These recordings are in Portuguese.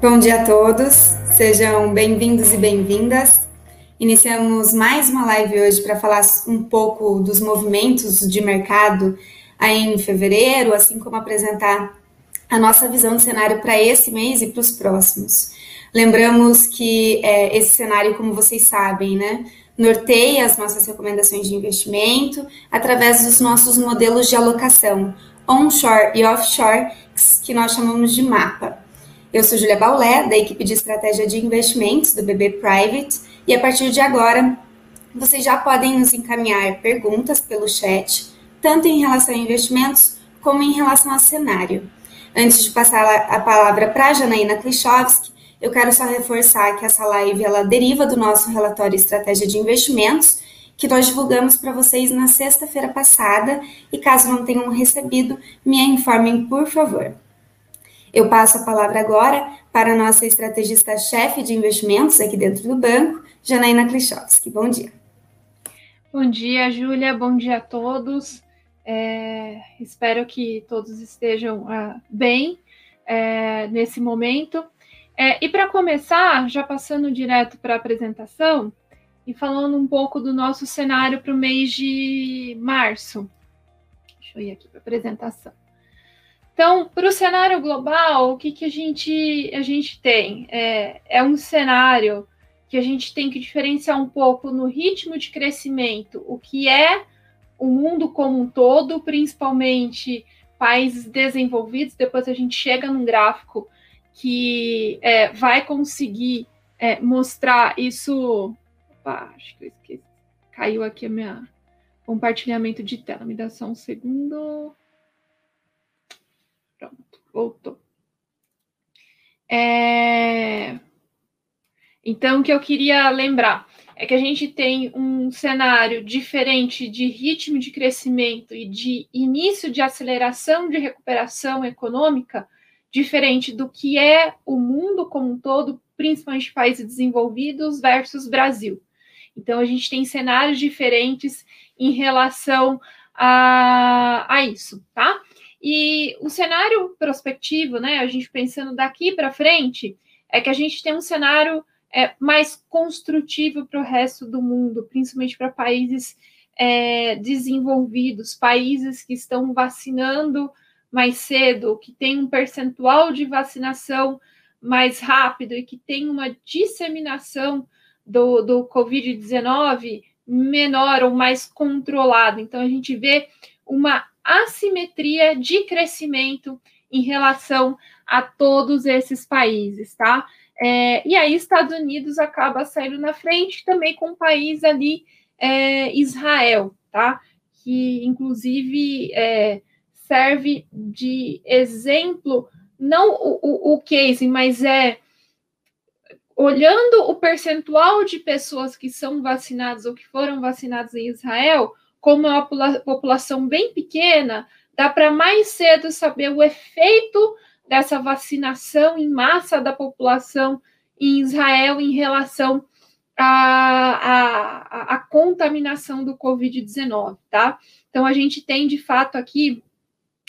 Bom dia a todos, sejam bem-vindos e bem-vindas. Iniciamos mais uma live hoje para falar um pouco dos movimentos de mercado aí em fevereiro, assim como apresentar a nossa visão de cenário para esse mês e para os próximos. Lembramos que é, esse cenário, como vocês sabem, né, norteia as nossas recomendações de investimento através dos nossos modelos de alocação onshore e offshore, que nós chamamos de mapa. Eu sou Julia Baulé, da equipe de estratégia de investimentos do BB Private, e a partir de agora, vocês já podem nos encaminhar perguntas pelo chat, tanto em relação a investimentos como em relação a cenário. Antes de passar a palavra para a Janaína Klichowski, eu quero só reforçar que essa live ela deriva do nosso relatório Estratégia de Investimentos, que nós divulgamos para vocês na sexta-feira passada, e caso não tenham recebido, me informem, por favor. Eu passo a palavra agora para a nossa estrategista-chefe de investimentos aqui dentro do banco, Janaína Klichowski. Bom dia. Bom dia, Júlia. Bom dia a todos. É, espero que todos estejam uh, bem é, nesse momento. É, e para começar, já passando direto para a apresentação e falando um pouco do nosso cenário para o mês de março. Deixa eu ir aqui para a apresentação. Então, para o cenário global, o que, que a, gente, a gente tem? É, é um cenário que a gente tem que diferenciar um pouco no ritmo de crescimento, o que é o mundo como um todo, principalmente países desenvolvidos. Depois a gente chega num gráfico que é, vai conseguir é, mostrar isso. Opa, acho que eu esqueci. Caiu aqui a minha compartilhamento de tela. Me dá só um segundo. Voltou. É... Então, o que eu queria lembrar é que a gente tem um cenário diferente de ritmo de crescimento e de início de aceleração de recuperação econômica, diferente do que é o mundo como um todo, principalmente países desenvolvidos versus Brasil. Então, a gente tem cenários diferentes em relação a, a isso, tá? E o cenário prospectivo, né, a gente pensando daqui para frente, é que a gente tem um cenário é, mais construtivo para o resto do mundo, principalmente para países é, desenvolvidos, países que estão vacinando mais cedo, que tem um percentual de vacinação mais rápido e que tem uma disseminação do, do Covid-19 menor ou mais controlada. Então, a gente vê uma assimetria de crescimento em relação a todos esses países, tá? É, e aí, Estados Unidos acaba saindo na frente também com o país ali, é, Israel, tá? Que inclusive é, serve de exemplo, não o, o, o case, mas é olhando o percentual de pessoas que são vacinadas ou que foram vacinadas em Israel, como é uma população bem pequena, dá para mais cedo saber o efeito dessa vacinação em massa da população em Israel em relação à, à, à contaminação do Covid-19, tá? Então, a gente tem, de fato, aqui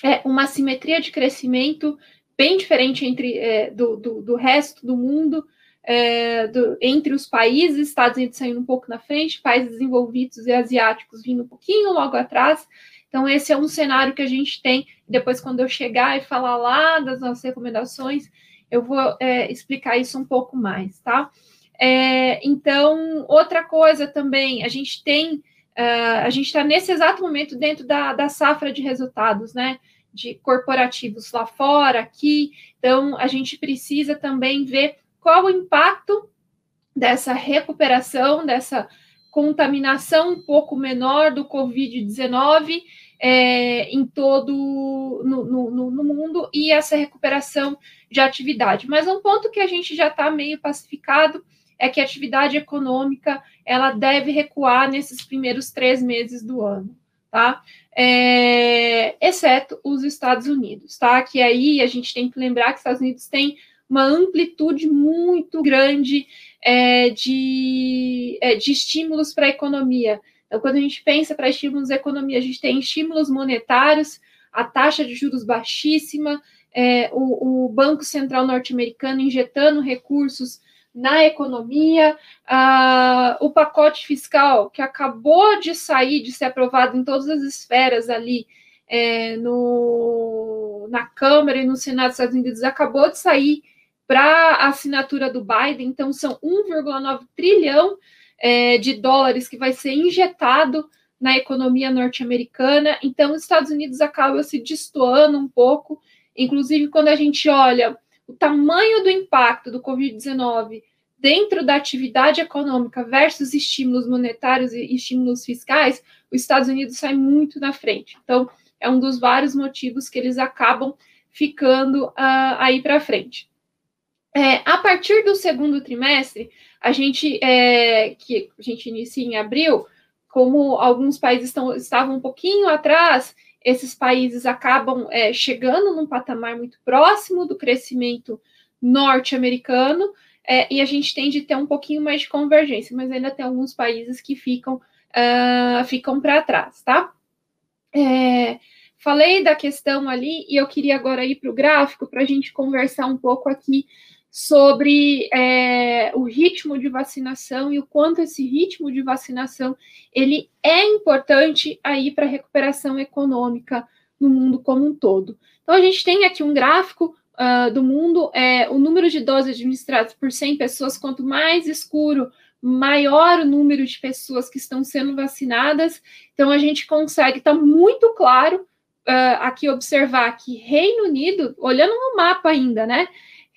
é, uma simetria de crescimento bem diferente entre é, do, do, do, resto do mundo, é, do, entre os países, Estados Unidos saindo um pouco na frente, países desenvolvidos e asiáticos vindo um pouquinho logo atrás. Então, esse é um cenário que a gente tem. Depois, quando eu chegar e falar lá das nossas recomendações, eu vou é, explicar isso um pouco mais, tá? É, então, outra coisa também, a gente tem, uh, a gente está nesse exato momento dentro da, da safra de resultados, né? De corporativos lá fora, aqui. Então, a gente precisa também ver qual o impacto dessa recuperação, dessa contaminação um pouco menor do Covid-19 é, em todo no, no, no, mundo e essa recuperação de atividade. Mas um ponto que a gente já está meio pacificado é que a atividade econômica ela deve recuar nesses primeiros três meses do ano, tá? É, exceto os Estados Unidos, tá? Que aí a gente tem que lembrar que os Estados Unidos têm uma amplitude muito grande é, de, é, de estímulos para a economia. Então, quando a gente pensa para estímulos da economia, a gente tem estímulos monetários, a taxa de juros baixíssima, é, o, o Banco Central norte-americano injetando recursos na economia, o pacote fiscal que acabou de sair, de ser aprovado em todas as esferas ali, é, no, na Câmara e no Senado dos Estados Unidos, acabou de sair para assinatura do Biden, então são 1,9 trilhão é, de dólares que vai ser injetado na economia norte-americana, então os Estados Unidos acabam se destoando um pouco, inclusive quando a gente olha o tamanho do impacto do Covid-19 dentro da atividade econômica versus estímulos monetários e estímulos fiscais, os Estados Unidos sai muito na frente. Então, é um dos vários motivos que eles acabam ficando uh, aí para frente. É, a partir do segundo trimestre, a gente é, que a gente inicia em abril, como alguns países estão, estavam um pouquinho atrás, esses países acabam é, chegando num patamar muito próximo do crescimento norte-americano, é, e a gente tende a ter um pouquinho mais de convergência, mas ainda tem alguns países que ficam, uh, ficam para trás, tá? É, falei da questão ali, e eu queria agora ir para o gráfico para a gente conversar um pouco aqui sobre é, o ritmo de vacinação e o quanto esse ritmo de vacinação ele é importante aí para a recuperação econômica no mundo como um todo. Então a gente tem aqui um gráfico uh, do mundo, é, o número de doses administradas por 100 pessoas, quanto mais escuro, maior o número de pessoas que estão sendo vacinadas. Então a gente consegue, está muito claro uh, aqui observar que Reino Unido, olhando no mapa ainda, né?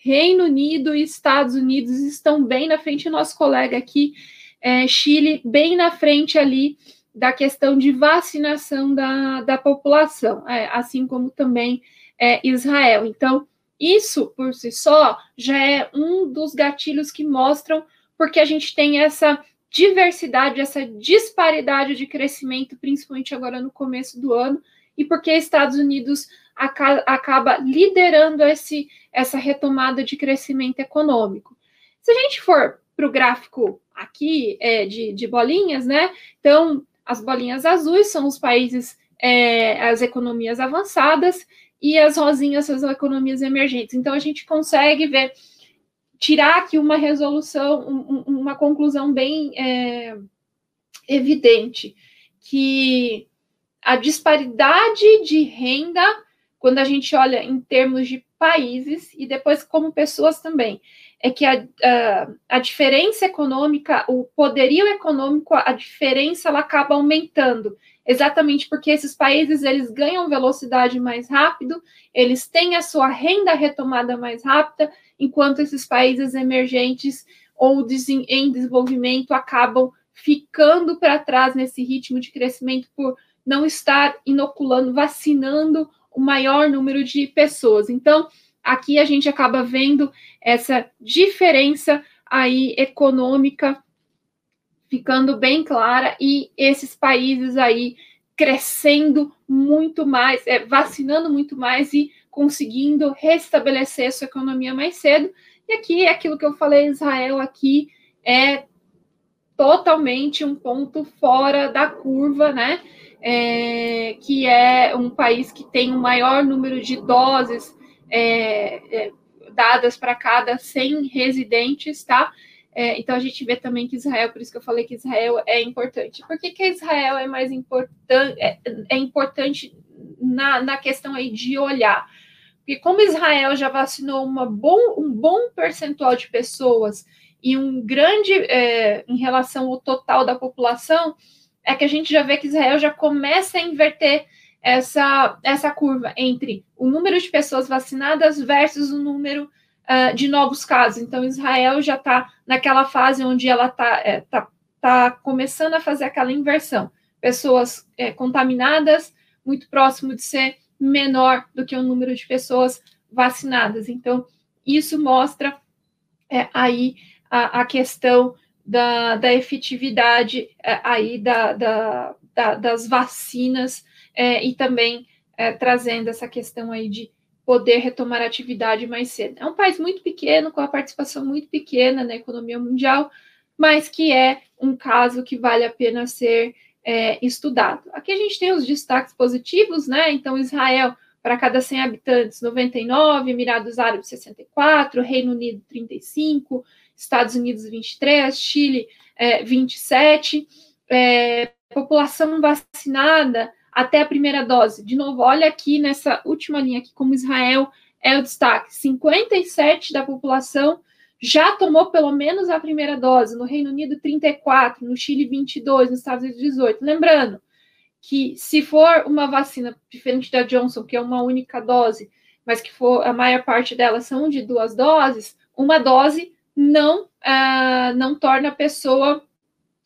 Reino Unido e Estados Unidos estão bem na frente, nosso colega aqui, é, Chile, bem na frente ali da questão de vacinação da, da população, é, assim como também é, Israel. Então, isso por si só já é um dos gatilhos que mostram porque a gente tem essa diversidade, essa disparidade de crescimento, principalmente agora no começo do ano, e porque Estados Unidos acaba liderando esse, essa retomada de crescimento econômico. Se a gente for para o gráfico aqui é, de, de bolinhas, né? Então, as bolinhas azuis são os países, é, as economias avançadas, e as rosinhas são as economias emergentes. Então, a gente consegue ver, tirar aqui uma resolução, um, uma conclusão bem é, evidente, que a disparidade de renda quando a gente olha em termos de países e depois como pessoas também, é que a, a, a, diferença econômica, o poderio econômico, a diferença ela acaba aumentando, exatamente porque esses países eles ganham velocidade mais rápido, eles têm a sua renda retomada mais rápida, enquanto esses países emergentes ou em desenvolvimento acabam ficando para trás nesse ritmo de crescimento por não estar inoculando, vacinando o maior número de pessoas. Então, aqui a gente acaba vendo essa diferença aí econômica ficando bem clara e esses países aí crescendo muito mais, é, vacinando muito mais e conseguindo restabelecer sua economia mais cedo. E aqui é aquilo que eu falei, Israel aqui é totalmente um ponto fora da curva, né? É, que é um país que tem o maior número de doses é, é, dadas para cada 100 residentes, tá? É, então a gente vê também que Israel, por isso que eu falei que Israel é importante. Por que, que Israel é mais importante? É, é importante na, na questão aí de olhar. Porque como Israel já vacinou uma bom, um bom percentual de pessoas e um grande é, em relação ao total da população, é que a gente já vê que Israel já começa a inverter essa, essa curva entre o número de pessoas vacinadas versus o número uh, de novos casos. Então, Israel já está naquela fase onde ela está é, tá, tá começando a fazer aquela inversão. Pessoas é, contaminadas, muito próximo de ser menor do que o número de pessoas vacinadas. Então, isso mostra é, aí a, a questão da, da efetividade é, aí da, da, da, das vacinas é, e também é, trazendo essa questão aí de poder retomar a atividade mais cedo. É um país muito pequeno, com a participação muito pequena na economia mundial, mas que é um caso que vale a pena ser é, estudado. Aqui a gente tem os destaques positivos, né? Então, Israel para cada 100 habitantes, 99, Emirados Árabes 64, Reino Unido 35, Estados Unidos 23, Chile é, 27, é, população vacinada até a primeira dose. De novo, olha aqui nessa última linha aqui como Israel é o destaque. 57 da população já tomou pelo menos a primeira dose. No Reino Unido 34, no Chile 22, nos Estados Unidos 18. Lembrando, que se for uma vacina diferente da Johnson, que é uma única dose, mas que for a maior parte delas são de duas doses, uma dose não uh, não torna a pessoa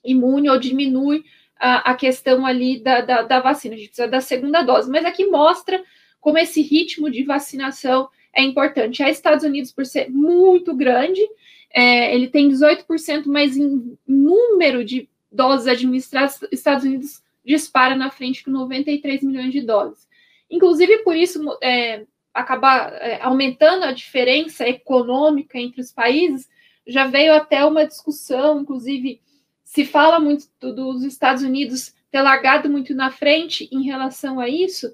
imune ou diminui a, a questão ali da, da, da, vacina. A gente precisa da segunda dose, mas aqui mostra como esse ritmo de vacinação é importante. A Estados Unidos, por ser muito grande, é, ele tem 18%, mas em número de doses administradas, Estados Unidos dispara na frente com 93 milhões de dólares. Inclusive, por isso, é, acabar é, aumentando a diferença econômica entre os países, já veio até uma discussão, inclusive, se fala muito dos Estados Unidos ter largado muito na frente em relação a isso,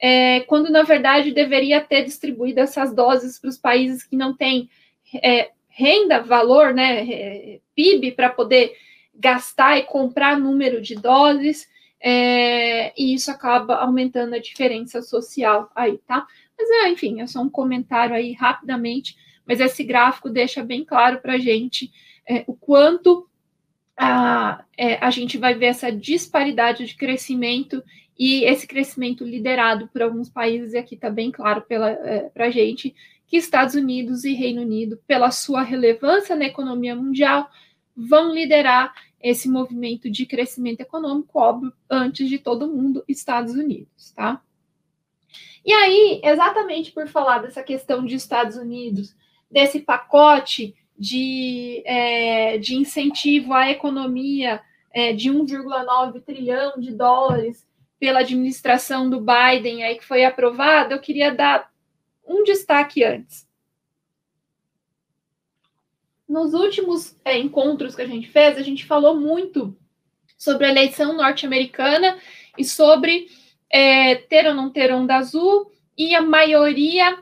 é, quando na verdade deveria ter distribuído essas doses para os países que não têm é, renda, valor, né, é, PIB, para poder gastar e comprar número de doses é, e isso acaba aumentando a diferença social aí, tá? Mas, é, enfim, é só um comentário aí rapidamente, mas esse gráfico deixa bem claro para a gente é, o quanto a, é, a gente vai ver essa disparidade de crescimento e esse crescimento liderado por alguns países, e aqui está bem claro para é, a gente que Estados Unidos e Reino Unido, pela sua relevância na economia mundial, vão liderar esse movimento de crescimento econômico, óbvio, antes de todo mundo, Estados Unidos, tá? E aí, exatamente por falar dessa questão de Estados Unidos, desse pacote de, é, de incentivo à economia é, de 1,9 trilhão de dólares pela administração do Biden aí que foi aprovado, eu queria dar um destaque antes nos últimos é, encontros que a gente fez, a gente falou muito sobre a eleição norte-americana e sobre é, ter ou não ter onda azul e a maioria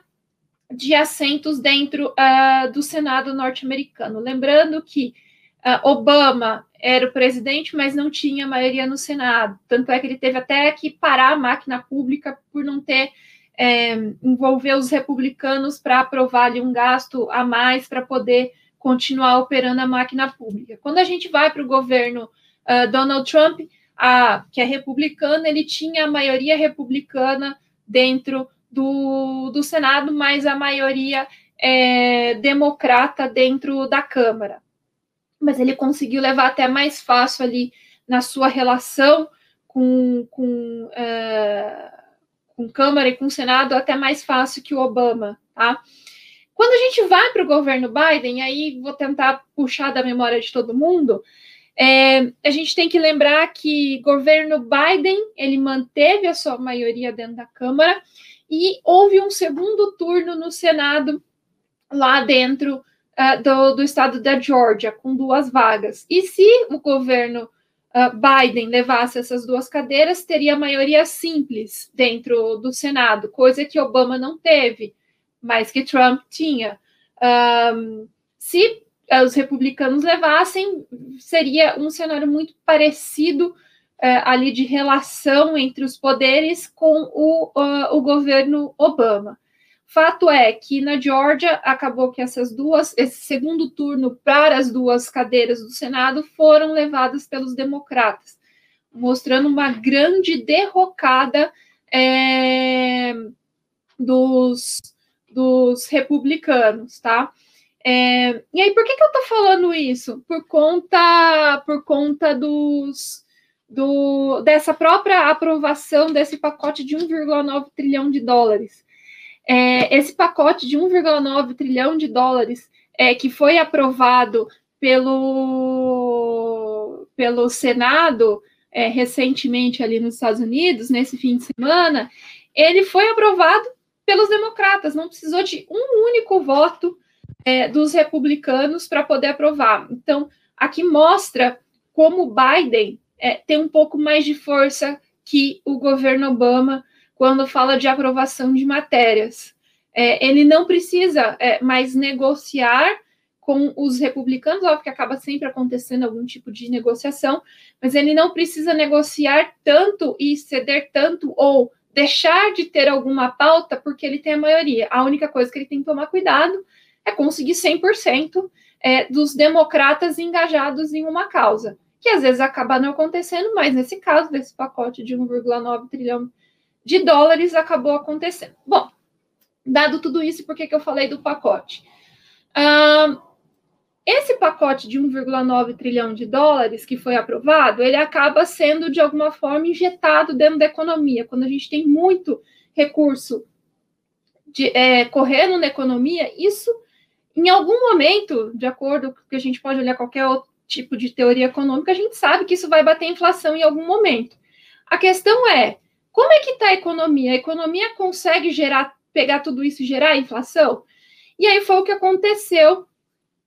de assentos dentro uh, do Senado norte-americano. Lembrando que uh, Obama era o presidente, mas não tinha maioria no Senado. Tanto é que ele teve até que parar a máquina pública por não ter é, envolver os republicanos para aprovar ali um gasto a mais para poder continuar operando a máquina pública. Quando a gente vai para o governo uh, Donald Trump, a, que é republicano, ele tinha a maioria republicana dentro do, do Senado, mas a maioria é, democrata dentro da Câmara. Mas ele conseguiu levar até mais fácil ali na sua relação com, com, uh, com Câmara e com Senado, até mais fácil que o Obama, tá? Quando a gente vai para o governo Biden, aí vou tentar puxar da memória de todo mundo, é, a gente tem que lembrar que governo Biden ele manteve a sua maioria dentro da Câmara e houve um segundo turno no Senado lá dentro uh, do, do, estado da Georgia com duas vagas. E se o governo uh, Biden levasse essas duas cadeiras, teria maioria simples dentro do Senado, coisa que Obama não teve mais que Trump tinha. Um, se os republicanos levassem, seria um cenário muito parecido uh, ali de relação entre os poderes com o, uh, o governo Obama. Fato é que na Georgia acabou que essas duas, esse segundo turno para as duas cadeiras do Senado foram levadas pelos democratas, mostrando uma grande derrocada é, dos, dos republicanos, tá? É, e aí, por que, que eu tô falando isso? Por conta, por conta dos, do, dessa própria aprovação desse pacote de 1,9 trilhão de dólares. É, esse pacote de 1,9 trilhão de dólares é, que foi aprovado pelo, pelo Senado é, recentemente ali nos Estados Unidos, nesse fim de semana, ele foi aprovado pelos democratas, não precisou de um único voto é, dos republicanos para poder aprovar. Então, aqui mostra como Biden é, tem um pouco mais de força que o governo Obama, quando fala de aprovação de matérias. É, ele não precisa é, mais negociar com os republicanos, óbvio que acaba sempre acontecendo algum tipo de negociação, mas ele não precisa negociar tanto e ceder tanto ou deixar de ter alguma pauta porque ele tem a maioria. A única coisa que ele tem que tomar cuidado é conseguir 100% é, dos democratas engajados em uma causa, que às vezes acaba não acontecendo, mas nesse caso, desse pacote de 1,9 trilhão de dólares, acabou acontecendo. Bom, dado tudo isso, por que, que eu falei do pacote? Esse pacote de 1,9 trilhão de dólares que foi aprovado, ele acaba sendo, de alguma forma, injetado dentro da economia. Quando a gente tem muito recurso de, é, correndo na economia, isso, em algum momento, de acordo com que a gente pode olhar qualquer outro tipo de teoria econômica, a gente sabe que isso vai bater inflação em algum momento. A questão é, como é que está a economia? A economia consegue gerar, pegar tudo isso e gerar inflação? E aí foi o que aconteceu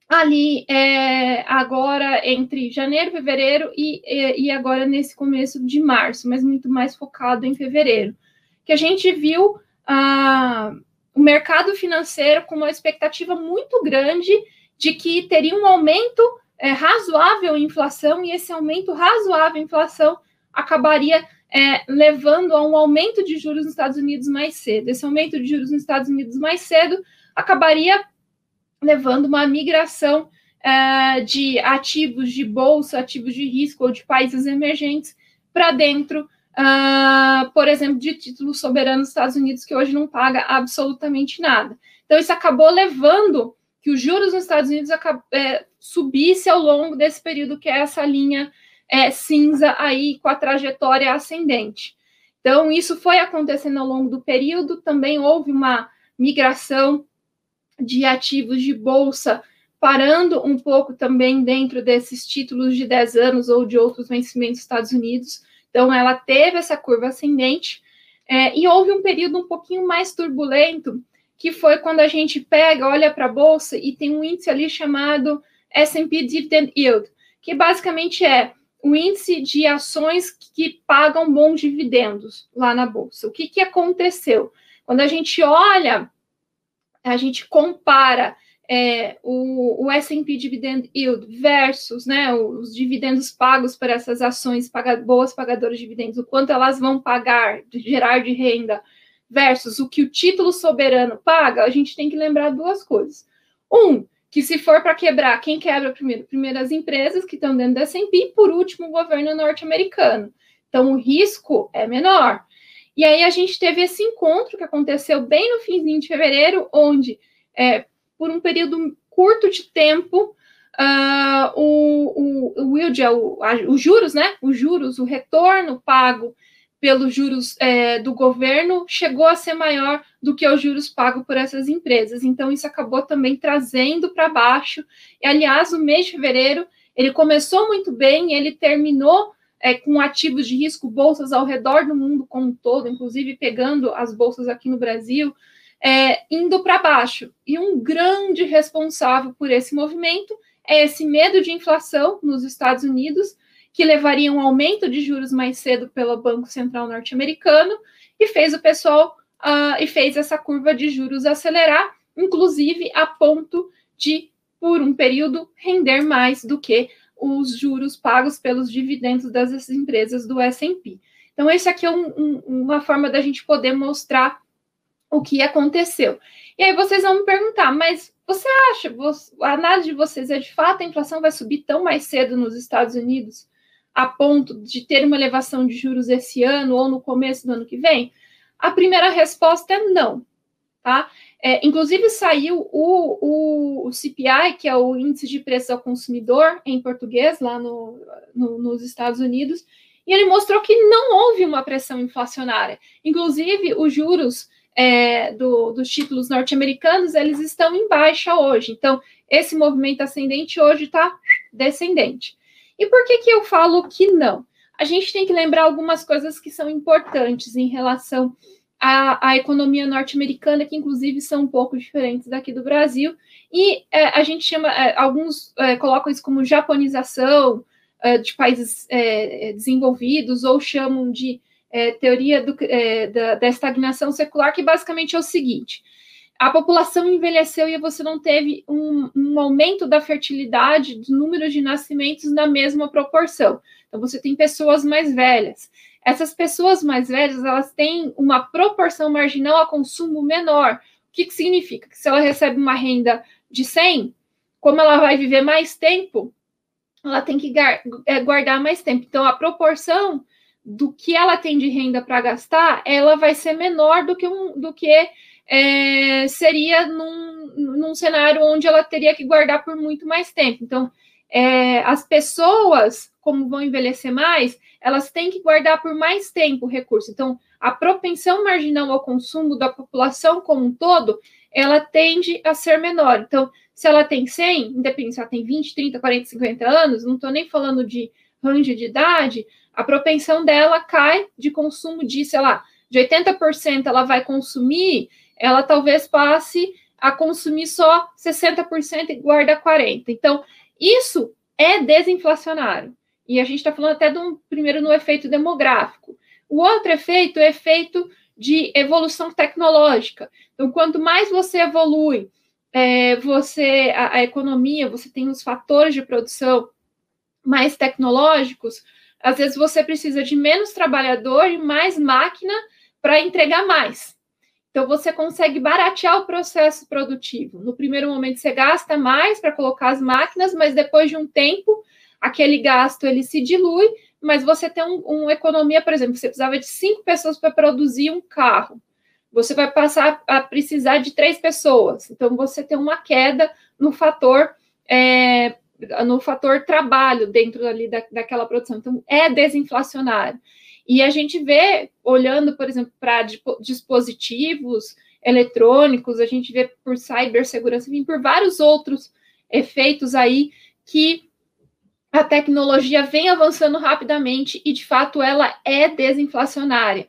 ali é, agora entre janeiro, fevereiro e, e, agora nesse começo de março, mas muito mais focado em fevereiro, que a gente viu ah, o mercado financeiro com uma expectativa muito grande de que teria um aumento é, razoável em inflação e esse aumento razoável em inflação acabaria é, levando a um aumento de juros nos Estados Unidos mais cedo. Esse aumento de juros nos Estados Unidos mais cedo acabaria levando uma migração uh, de ativos de bolsa, ativos de risco ou de países emergentes para dentro, uh, por exemplo, de títulos soberanos dos Estados Unidos, que hoje não paga absolutamente nada. Então, isso acabou levando que os juros nos Estados Unidos é, subisse ao longo desse período, que é essa linha é, cinza aí com a trajetória ascendente. Então, isso foi acontecendo ao longo do período, também houve uma migração de ativos de bolsa, parando um pouco também dentro desses títulos de 10 anos ou de outros vencimentos dos Estados Unidos. Então, ela teve essa curva ascendente, é, e houve um período um pouquinho mais turbulento, que foi quando a gente pega, olha para a bolsa e tem um índice ali chamado S&P Dividend Yield, que basicamente é o índice de ações que pagam bons dividendos lá na bolsa. O que, que aconteceu? Quando a gente olha a gente compara é, o, o S&P Dividend Yield versus né, os dividendos pagos por essas ações paga, boas pagadoras de dividendos, o quanto elas vão pagar, de gerar de renda, versus o que o título soberano paga, a gente tem que lembrar duas coisas. Um, que se for para quebrar, quem quebra primeiro? Primeiro as empresas que estão dentro da S&P e, por último, o governo norte-americano. Então, o risco é menor. E aí a gente teve esse encontro que aconteceu bem no finzinho de fevereiro, onde, é, por um período curto de tempo, uh, o, o, o yield, o, a, os juros, né? Os juros, o retorno pago pelos juros é, do governo chegou a ser maior do que os juros pagos por essas empresas. Então, isso acabou também trazendo para baixo. E, aliás, o mês de fevereiro ele começou muito bem, ele terminou é, com ativos de risco, bolsas ao redor do mundo como um todo, inclusive pegando as bolsas aqui no Brasil, é, indo para baixo. E um grande responsável por esse movimento é esse medo de inflação nos Estados Unidos, que levaria um aumento de juros mais cedo pelo Banco Central norte-americano e fez o pessoal uh, e fez essa curva de juros acelerar, inclusive a ponto de, por um período, render mais do que os juros pagos pelos dividendos das empresas do S&P. Então, esse aqui é um, um, uma forma da gente poder mostrar o que aconteceu. E aí vocês vão me perguntar, mas você acha, a análise de vocês é de fato a inflação vai subir tão mais cedo nos Estados Unidos a ponto de ter uma elevação de juros esse ano ou no começo do ano que vem? A primeira resposta é não, tá? É, inclusive, saiu o, o, o, CPI, que é o Índice de Preços ao Consumidor, em português, lá no, no, nos Estados Unidos, e ele mostrou que não houve uma pressão inflacionária. Inclusive, os juros é, do, dos títulos norte-americanos, eles estão em baixa hoje. Então, esse movimento ascendente hoje está descendente. E por que, que eu falo que não? A gente tem que lembrar algumas coisas que são importantes em relação a, a economia norte-americana, que inclusive são um pouco diferentes daqui do Brasil, e é, a gente chama, é, alguns é, colocam isso como japonização é, de países é, desenvolvidos, ou chamam de teoria do, da, da estagnação secular, que basicamente é o seguinte: a população envelheceu e você não teve um, um, aumento da fertilidade, dos números de nascimentos na mesma proporção. Então, você tem pessoas mais velhas. Essas pessoas mais velhas, elas têm uma proporção marginal a consumo menor. O que, que significa? Que se ela recebe uma renda de 100, como ela vai viver mais tempo, ela tem que é, guardar mais tempo. Então, a proporção do que ela tem de renda para gastar, ela vai ser menor do que, um, do que é, seria num, num cenário onde ela teria que guardar por muito mais tempo. Então, é, as pessoas, como vão envelhecer mais, elas têm que guardar por mais tempo o recurso. Então, a propensão marginal ao consumo da população como um todo, ela tende a ser menor. Então, se ela tem 100, independente se ela tem 20, 30, 40, 50 anos, não estou nem falando de range de idade, a propensão dela cai de consumo de, sei lá, de 80% ela vai consumir ela talvez passe a consumir só 60% e guarda 40%. Então, isso é desinflacionário. E a gente está falando até de um, primeiro no efeito demográfico. O outro efeito é efeito de evolução tecnológica. Então, quanto mais você evolui, é, você a, a, economia, você tem os fatores de produção mais tecnológicos, às vezes você precisa de menos trabalhador e mais máquina para entregar mais. Então, você consegue baratear o processo produtivo. No primeiro momento, você gasta mais para colocar as máquinas, mas depois de um tempo, aquele gasto ele se dilui, mas você tem um, uma economia, por exemplo, você precisava de cinco pessoas para produzir um carro. Você vai passar a precisar de três pessoas. Então, você tem uma queda no fator é, no fator trabalho dentro ali da, daquela produção. Então, é desinflacionário. E a gente vê, olhando, por exemplo, para dispositivos eletrônicos, a gente vê por cibersegurança, enfim, por vários outros efeitos aí que a tecnologia vem avançando rapidamente e, de fato, ela é desinflacionária.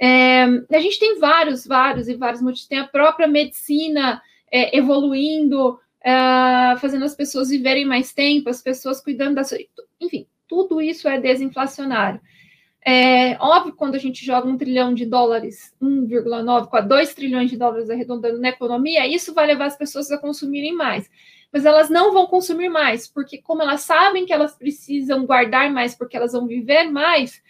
É, a gente tem vários, vários e vários motivos. Tem a própria medicina é, evoluindo, é, fazendo as pessoas viverem mais tempo, as pessoas cuidando da sua. Enfim, tudo isso é desinflacionário. É óbvio, quando a gente joga um trilhão de dólares, 1,9 com a 2 trilhões de dólares arredondando na economia, isso vai levar as pessoas a consumirem mais. Mas elas não vão consumir mais, porque como elas sabem que elas precisam guardar mais porque elas vão viver mais,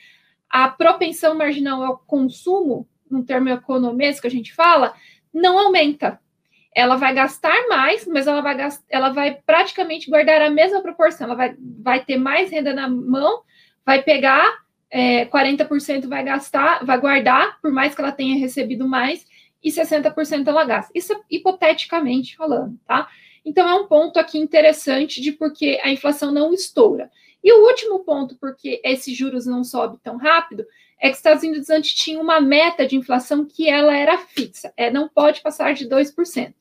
a propensão marginal ao consumo, no termo economês que a gente fala, não aumenta. Ela vai gastar mais, mas ela vai, gastar, ela vai praticamente guardar a mesma proporção. Ela vai, vai ter mais renda na mão, vai pegar é, 40% vai gastar, vai guardar, por mais que ela tenha recebido mais, e 60% ela gasta. Isso é hipoteticamente falando, tá? Então é um ponto aqui interessante de porque a inflação não estoura. E o último ponto, porque esses juros não sobe tão rápido, é que os Estados Unidos antes tinha uma meta de inflação que ela era fixa, é não pode passar de 2%.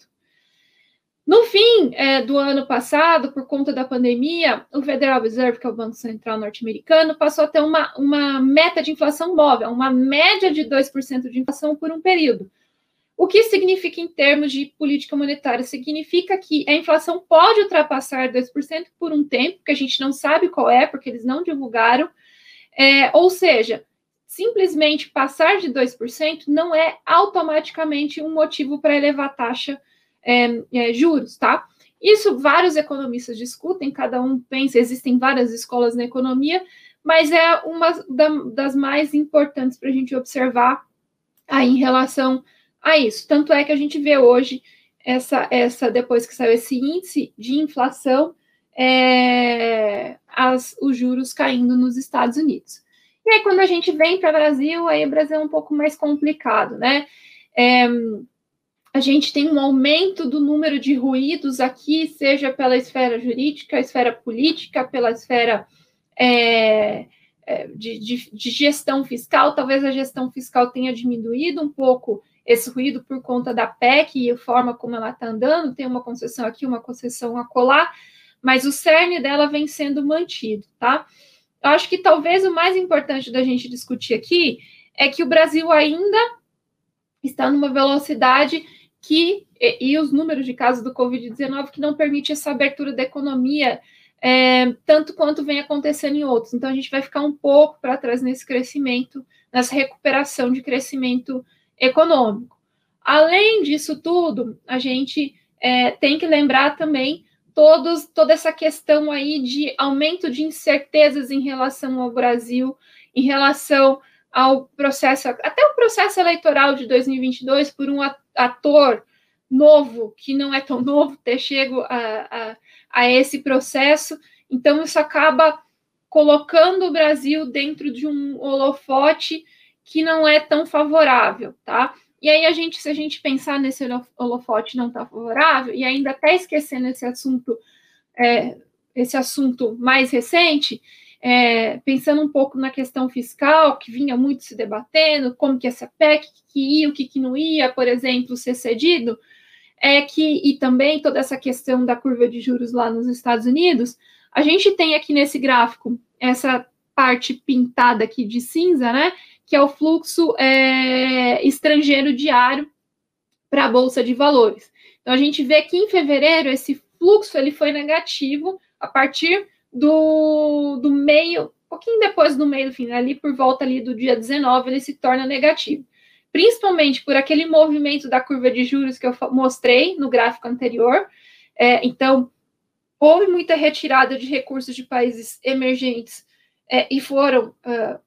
No fim é, do ano passado, por conta da pandemia, o Federal Reserve, que é o Banco Central norte-americano, passou a ter uma, uma meta de inflação móvel, uma média de 2% de inflação por um período. O que significa em termos de política monetária? Significa que a inflação pode ultrapassar 2% por um tempo, que a gente não sabe qual é, porque eles não divulgaram. É, ou seja, simplesmente passar de 2% não é automaticamente um motivo para elevar a taxa é, é, juros, tá? Isso vários economistas discutem, cada um pensa, existem várias escolas na economia, mas é uma da, das mais importantes para a gente observar aí em relação a isso. Tanto é que a gente vê hoje essa, essa depois que saiu esse índice de inflação, é, as, os juros caindo nos Estados Unidos. E aí, quando a gente vem para o Brasil, aí o Brasil é um pouco mais complicado, né? É, a gente tem um aumento do número de ruídos aqui, seja pela esfera jurídica, esfera política, pela esfera é, é, de, de, de, gestão fiscal. Talvez a gestão fiscal tenha diminuído um pouco esse ruído por conta da PEC e a forma como ela está andando. Tem uma concessão aqui, uma concessão acolá, mas o cerne dela vem sendo mantido, tá? Eu acho que talvez o mais importante da gente discutir aqui é que o Brasil ainda está numa velocidade que e, e os números de casos do Covid-19 que não permite essa abertura da economia é, tanto quanto vem acontecendo em outros. Então, a gente vai ficar um pouco para trás nesse crescimento nessa recuperação de crescimento econômico. Além disso tudo, a gente é, tem que lembrar também todos, toda essa questão aí de aumento de incertezas em relação ao Brasil, em relação ao processo, até o processo eleitoral de 2022, por um ator novo, que não é tão novo, ter chego a, a, a esse processo. Então, isso acaba colocando o Brasil dentro de um holofote que não é tão favorável, tá? E aí a gente, se a gente pensar nesse holofote não tá favorável, e ainda até esquecendo esse assunto, é, esse assunto mais recente, é, pensando um pouco na questão fiscal, que vinha muito se debatendo, como que essa PEC que ia, o que, que não ia, por exemplo, ser cedido, é que, e também toda essa questão da curva de juros lá nos Estados Unidos, a gente tem aqui nesse gráfico essa parte pintada aqui de cinza, né? Que é o fluxo é, estrangeiro diário para a Bolsa de Valores. Então a gente vê que em fevereiro esse fluxo ele foi negativo a partir do, do meio, um pouquinho depois do meio do fim, ali por volta ali do dia 19, ele se torna negativo. Principalmente por aquele movimento da curva de juros que eu mostrei no gráfico anterior. É, então, houve muita retirada de recursos de países emergentes é, e foram uh,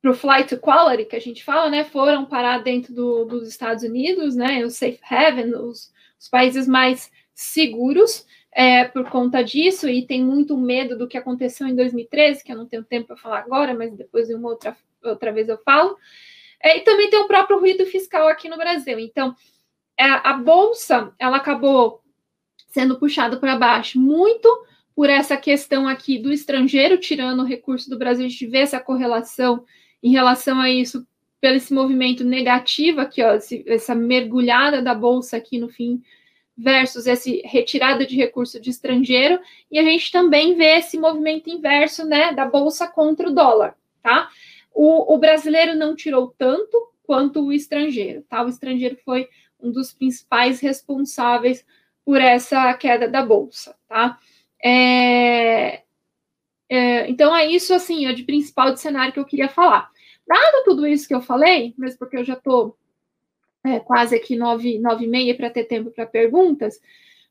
para o flight to quality, que a gente fala, né, foram parar dentro do, dos Estados Unidos, né, o safe haven, os, os países mais seguros é, por conta disso, e tem muito medo do que aconteceu em 2013, que eu não tenho tempo para falar agora, mas depois uma outra, outra vez eu falo. É, e também tem o próprio ruído fiscal aqui no Brasil. Então, a, é, a Bolsa, ela acabou sendo puxado para baixo, muito por essa questão aqui do estrangeiro tirando o recurso do Brasil, a gente vê essa correlação em relação a isso, pelo esse movimento negativo aqui, ó, essa mergulhada da bolsa aqui no fim, versus esse retirada de recurso de estrangeiro, e a gente também vê esse movimento inverso, né, da bolsa contra o dólar, tá? O, o brasileiro não tirou tanto quanto o estrangeiro, tá? O estrangeiro foi um dos principais responsáveis por essa queda da bolsa, tá? É, é, então é isso assim, é de principal de cenário que eu queria falar. Dado tudo isso que eu falei, mesmo porque eu já estou é, quase aqui nove, nove e meia para ter tempo para perguntas, o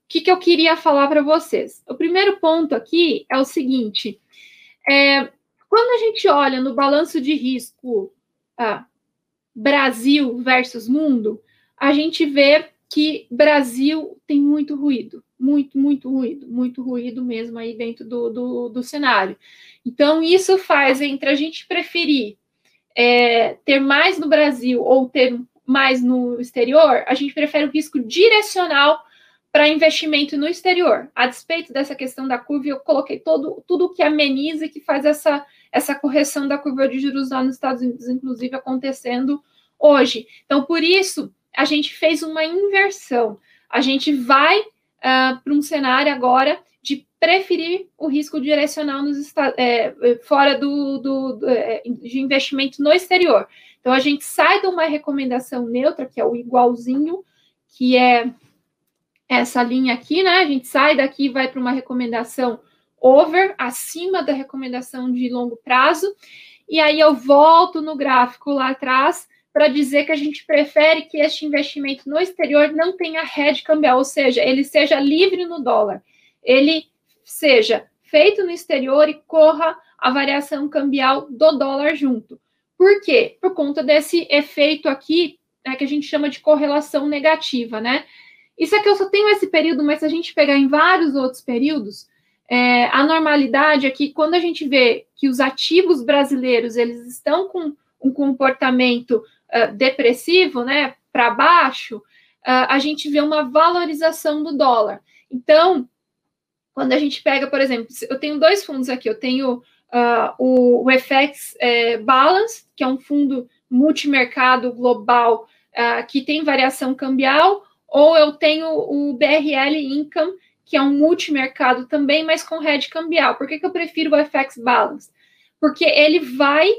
que, que eu queria falar para vocês? O primeiro ponto aqui é o seguinte: é, quando a gente olha no balanço de risco ah, Brasil versus mundo, a gente vê que Brasil tem muito ruído, muito, muito ruído, muito ruído mesmo aí dentro do, do, do cenário. Então, isso faz entre a gente preferir é, ter mais no Brasil ou ter mais no exterior, a gente prefere o risco direcional para investimento no exterior. A despeito dessa questão da curva, eu coloquei todo, tudo que ameniza e que faz essa, essa correção da curva de juros lá nos Estados Unidos, inclusive acontecendo hoje. Então, por isso, a gente fez uma inversão. A gente vai uh, para um cenário agora de preferir o risco direcional nos é, fora do, do, do, é, de investimento no exterior. Então a gente sai de uma recomendação neutra, que é o igualzinho, que é essa linha aqui, né? A gente sai daqui e vai para uma recomendação over, acima da recomendação de longo prazo. E aí eu volto no gráfico lá atrás para dizer que a gente prefere que este investimento no exterior não tenha hedge cambial, ou seja, ele seja livre no dólar, ele seja feito no exterior e corra a variação cambial do dólar junto. Por quê? Por conta desse efeito aqui, né, que a gente chama de correlação negativa, né? Isso aqui eu só tenho esse período, mas se a gente pegar em vários outros períodos, é, a normalidade é que quando a gente vê que os ativos brasileiros eles estão com um comportamento uh, depressivo, né, para baixo, uh, a gente vê uma valorização do dólar. Então, quando a gente pega, por exemplo, eu tenho dois fundos aqui, eu tenho uh, o, o FX é, Balance, que é um fundo multimercado global que tem variação cambial, ou eu tenho o BRL Income, que é um multimercado também, mas com hedge cambial. Por que, que eu prefiro o FX Balance? Porque ele vai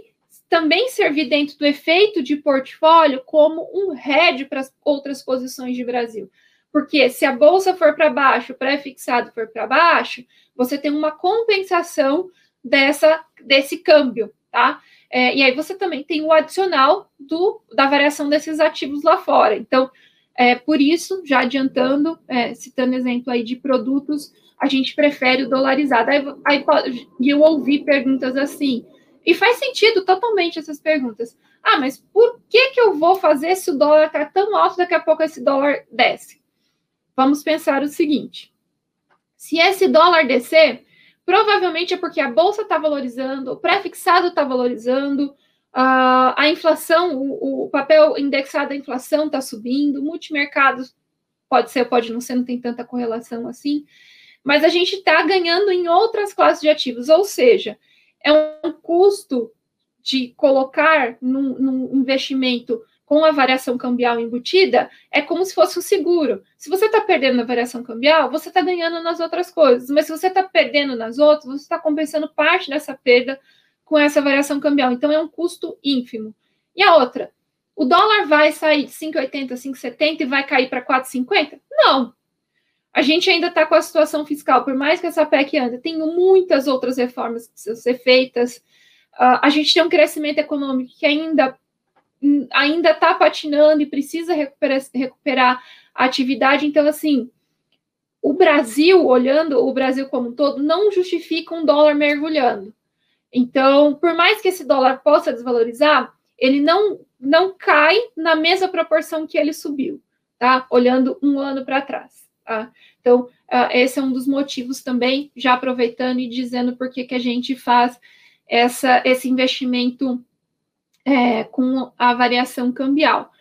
também servir dentro do efeito de portfólio como um hedge para outras posições de Brasil. Porque se a bolsa for para baixo, o pré-fixado for para baixo, você tem uma compensação dessa desse câmbio, tá? É, e aí você também tem o adicional do, da variação desses ativos lá fora. Então, é, por isso, já adiantando, é, citando exemplo aí de produtos, a gente prefere o dolarizado. Aí, aí eu ouvi perguntas assim, e faz sentido totalmente essas perguntas. Ah, mas por que, que eu vou fazer se o dólar está tão alto, daqui a pouco esse dólar desce? Vamos pensar o seguinte: se esse dólar descer, provavelmente é porque a bolsa está valorizando, o pré-fixado está valorizando, a inflação, o, o, papel indexado à inflação está subindo, multimercado pode ser, pode não ser, não tem tanta correlação assim, mas a gente está ganhando em outras classes de ativos, ou seja, é um custo de colocar num, num investimento com a variação cambial embutida, é como se fosse um seguro. Se você está perdendo na variação cambial, você está ganhando nas outras coisas, mas se você está perdendo nas outras, você está compensando parte dessa perda com essa variação cambial. Então, é um custo ínfimo. E a outra, o dólar vai sair de 5,80, 5,70 e vai cair para 4,50? Não. A gente ainda está com a situação fiscal, por mais que essa PEC anda, tem muitas outras reformas que precisam ser feitas. Uh, a gente tem um crescimento econômico que ainda ainda está patinando e precisa recuperar, recuperar a atividade. Então, assim, o Brasil, olhando o Brasil como um todo, não justifica um dólar mergulhando. Então, por mais que esse dólar possa desvalorizar, ele não, não cai na mesma proporção que ele subiu, tá? Olhando um ano para trás. Tá? Então, uh, esse é um dos motivos também, já aproveitando e dizendo por que, que a gente faz essa, esse investimento é, com a variação cambial.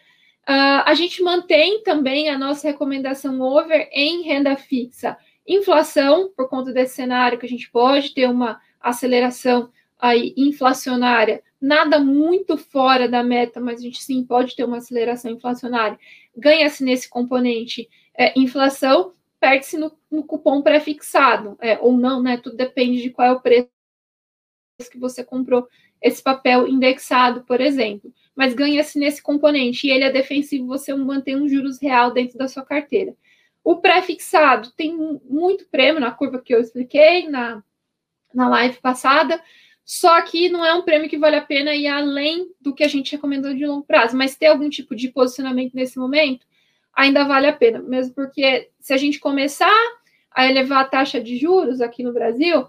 Uh, a gente mantém também a nossa recomendação over em renda fixa. Inflação, por conta desse cenário que a gente pode ter uma aceleração aí inflacionária, nada muito fora da meta, mas a gente sim pode ter uma aceleração inflacionária. Ganha-se nesse componente é, inflação, perde-se no, no, cupom pré-fixado, é, ou não, né? Tudo depende de qual é o preço que você comprou esse papel indexado, por exemplo. Mas ganha-se nesse componente, e ele é defensivo, você mantém um juros real dentro da sua carteira. O pré-fixado tem muito prêmio na curva que eu expliquei na, na live passada, só que não é um prêmio que vale a pena ir além do que a gente recomendou de longo prazo, mas ter algum tipo de posicionamento nesse momento ainda vale a pena, mesmo porque se a gente começar a elevar a taxa de juros aqui no Brasil,